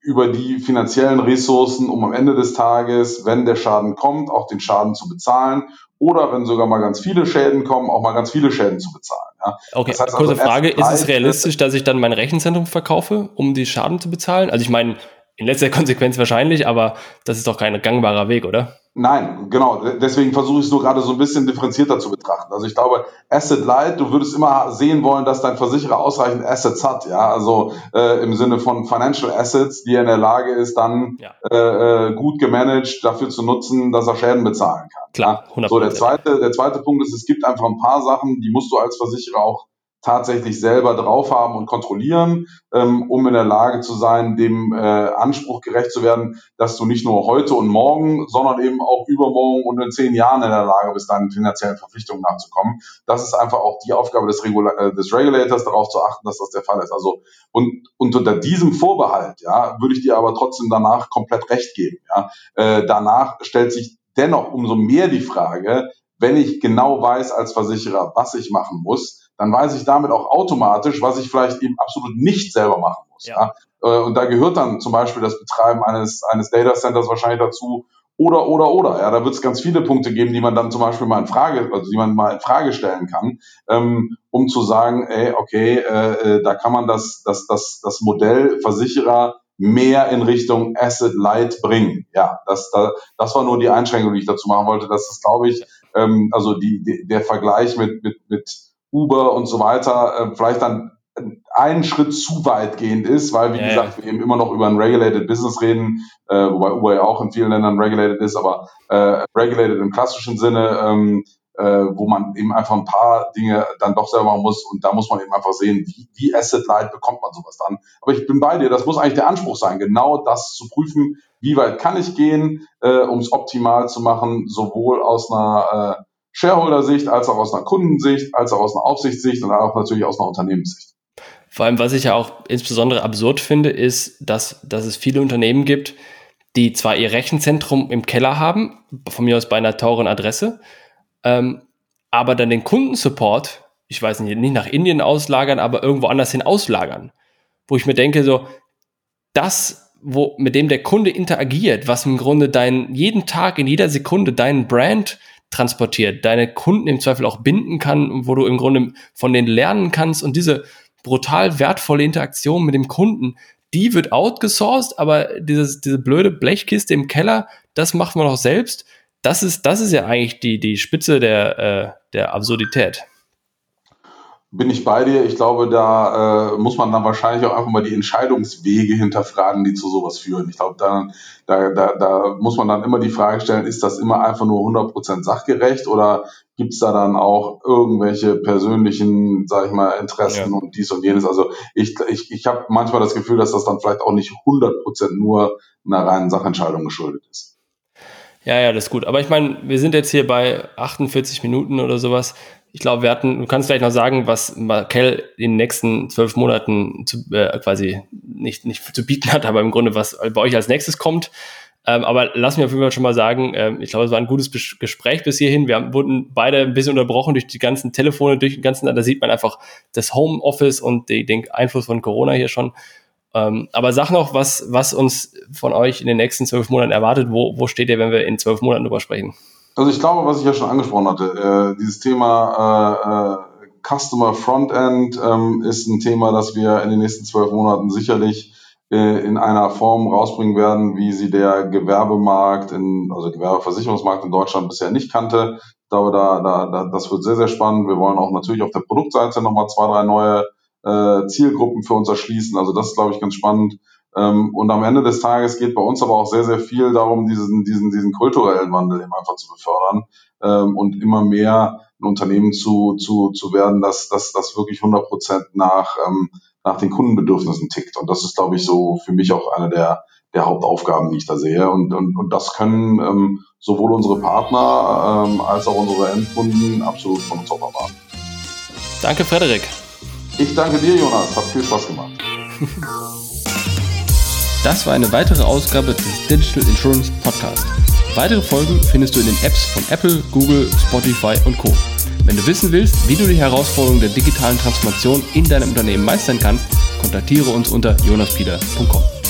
über die finanziellen Ressourcen, um am Ende des Tages, wenn der Schaden kommt, auch den Schaden zu bezahlen oder wenn sogar mal ganz viele Schäden kommen, auch mal ganz viele Schäden zu bezahlen. Ja. Okay, das heißt kurze also Frage, ist es realistisch, dass ich dann mein Rechenzentrum verkaufe, um die Schaden zu bezahlen? Also ich meine, in letzter Konsequenz wahrscheinlich, aber das ist doch kein gangbarer Weg, oder? Nein, genau. Deswegen versuche ich es nur gerade so ein bisschen differenzierter zu betrachten. Also ich glaube, Asset Light, du würdest immer sehen wollen, dass dein Versicherer ausreichend Assets hat, ja, also äh, im Sinne von Financial Assets, die er in der Lage ist, dann ja. äh, äh gut gemanagt dafür zu nutzen, dass er Schäden bezahlen kann. Klar, 100%. So der zweite, der zweite Punkt ist, es gibt einfach ein paar Sachen, die musst du als Versicherer auch tatsächlich selber drauf haben und kontrollieren, ähm, um in der Lage zu sein, dem äh, Anspruch gerecht zu werden, dass du nicht nur heute und morgen, sondern eben auch übermorgen und in zehn Jahren in der Lage bist, deinen finanziellen Verpflichtungen nachzukommen. Das ist einfach auch die Aufgabe des, Regula äh, des Regulators, darauf zu achten, dass das der Fall ist. Also und, und unter diesem Vorbehalt, ja, würde ich dir aber trotzdem danach komplett recht geben. Ja. Äh, danach stellt sich dennoch umso mehr die Frage, wenn ich genau weiß als Versicherer, was ich machen muss, dann weiß ich damit auch automatisch, was ich vielleicht eben absolut nicht selber machen muss. Ja. ja? Äh, und da gehört dann zum Beispiel das Betreiben eines, eines Data Centers wahrscheinlich dazu, oder, oder, oder. Ja, da wird es ganz viele Punkte geben, die man dann zum Beispiel mal in Frage, also die man mal in Frage stellen kann, ähm, um zu sagen, ey, okay, äh, äh, da kann man das, das, das, das Modell Versicherer mehr in Richtung Asset Light bringen. Ja, das, da, das war nur die Einschränkung, die ich dazu machen wollte. Das ist, glaube ich, ähm, also die, die, der Vergleich mit, mit, mit Uber und so weiter äh, vielleicht dann einen Schritt zu weitgehend ist, weil, wie ja, gesagt, wir eben immer noch über ein Regulated Business reden, äh, wobei Uber ja auch in vielen Ländern regulated ist, aber äh, regulated im klassischen Sinne, ähm, äh, wo man eben einfach ein paar Dinge dann doch selber machen muss und da muss man eben einfach sehen, wie, wie Asset-Light bekommt man sowas dann. Aber ich bin bei dir, das muss eigentlich der Anspruch sein, genau das zu prüfen, wie weit kann ich gehen, äh, um es optimal zu machen, sowohl aus einer äh, Shareholder-Sicht, als auch aus einer Kundensicht, als auch aus einer Aufsichtssicht und auch natürlich aus einer Unternehmenssicht. Vor allem, was ich ja auch insbesondere absurd finde, ist, dass, dass es viele Unternehmen gibt, die zwar ihr Rechenzentrum im Keller haben, von mir aus bei einer teuren Adresse, ähm, aber dann den Kundensupport, ich weiß nicht, nicht nach Indien auslagern, aber irgendwo anders hin auslagern. Wo ich mir denke, so, das, wo, mit dem der Kunde interagiert, was im Grunde dein, jeden Tag, in jeder Sekunde deinen Brand transportiert, deine Kunden im Zweifel auch binden kann, wo du im Grunde von denen lernen kannst und diese brutal wertvolle Interaktion mit dem Kunden, die wird outgesourced, aber dieses, diese blöde Blechkiste im Keller, das macht man auch selbst. Das ist, das ist ja eigentlich die, die Spitze der, äh, der Absurdität bin ich bei dir. Ich glaube, da äh, muss man dann wahrscheinlich auch einfach mal die Entscheidungswege hinterfragen, die zu sowas führen. Ich glaube, da, da, da, da muss man dann immer die Frage stellen, ist das immer einfach nur 100% sachgerecht oder gibt es da dann auch irgendwelche persönlichen, sag ich mal, Interessen ja. und dies und jenes? Also ich, ich, ich habe manchmal das Gefühl, dass das dann vielleicht auch nicht 100% nur einer reinen Sachentscheidung geschuldet ist. Ja, ja, das ist gut. Aber ich meine, wir sind jetzt hier bei 48 Minuten oder sowas. Ich glaube, wir hatten, du kannst gleich noch sagen, was Markel in den nächsten zwölf Monaten zu, äh, quasi nicht, nicht zu bieten hat, aber im Grunde, was bei euch als nächstes kommt. Ähm, aber lass mich auf jeden Fall schon mal sagen, ähm, ich glaube, es war ein gutes Bes Gespräch bis hierhin. Wir haben, wurden beide ein bisschen unterbrochen durch die ganzen Telefone, durch den ganzen, da sieht man einfach das Homeoffice und die, den Einfluss von Corona hier schon. Ähm, aber sag noch, was, was uns von euch in den nächsten zwölf Monaten erwartet. Wo, wo steht ihr, wenn wir in zwölf Monaten drüber sprechen? Also ich glaube, was ich ja schon angesprochen hatte, äh, dieses Thema äh, äh, Customer Frontend ähm, ist ein Thema, das wir in den nächsten zwölf Monaten sicherlich äh, in einer Form rausbringen werden, wie sie der Gewerbemarkt, in, also Gewerbeversicherungsmarkt in Deutschland bisher nicht kannte. Ich glaube, da, da, da, das wird sehr, sehr spannend. Wir wollen auch natürlich auf der Produktseite nochmal zwei, drei neue äh, Zielgruppen für uns erschließen. Also das ist, glaube ich, ganz spannend. Ähm, und am Ende des Tages geht bei uns aber auch sehr, sehr viel darum, diesen, diesen, diesen kulturellen Wandel eben einfach zu befördern ähm, und immer mehr ein Unternehmen zu, zu, zu werden, dass das dass wirklich 100 Prozent nach, ähm, nach den Kundenbedürfnissen tickt. Und das ist, glaube ich, so für mich auch eine der, der Hauptaufgaben, die ich da sehe. Und, und, und das können sowohl unsere Partner als auch unsere Endkunden absolut von uns auch erwarten. Danke, Frederik. Ich danke dir, Jonas. Hat viel Spaß gemacht. Das war eine weitere Ausgabe des Digital Insurance Podcast. Weitere Folgen findest du in den Apps von Apple, Google, Spotify und Co. Wenn du wissen willst, wie du die Herausforderungen der digitalen Transformation in deinem Unternehmen meistern kannst, kontaktiere uns unter jonaspieder.com.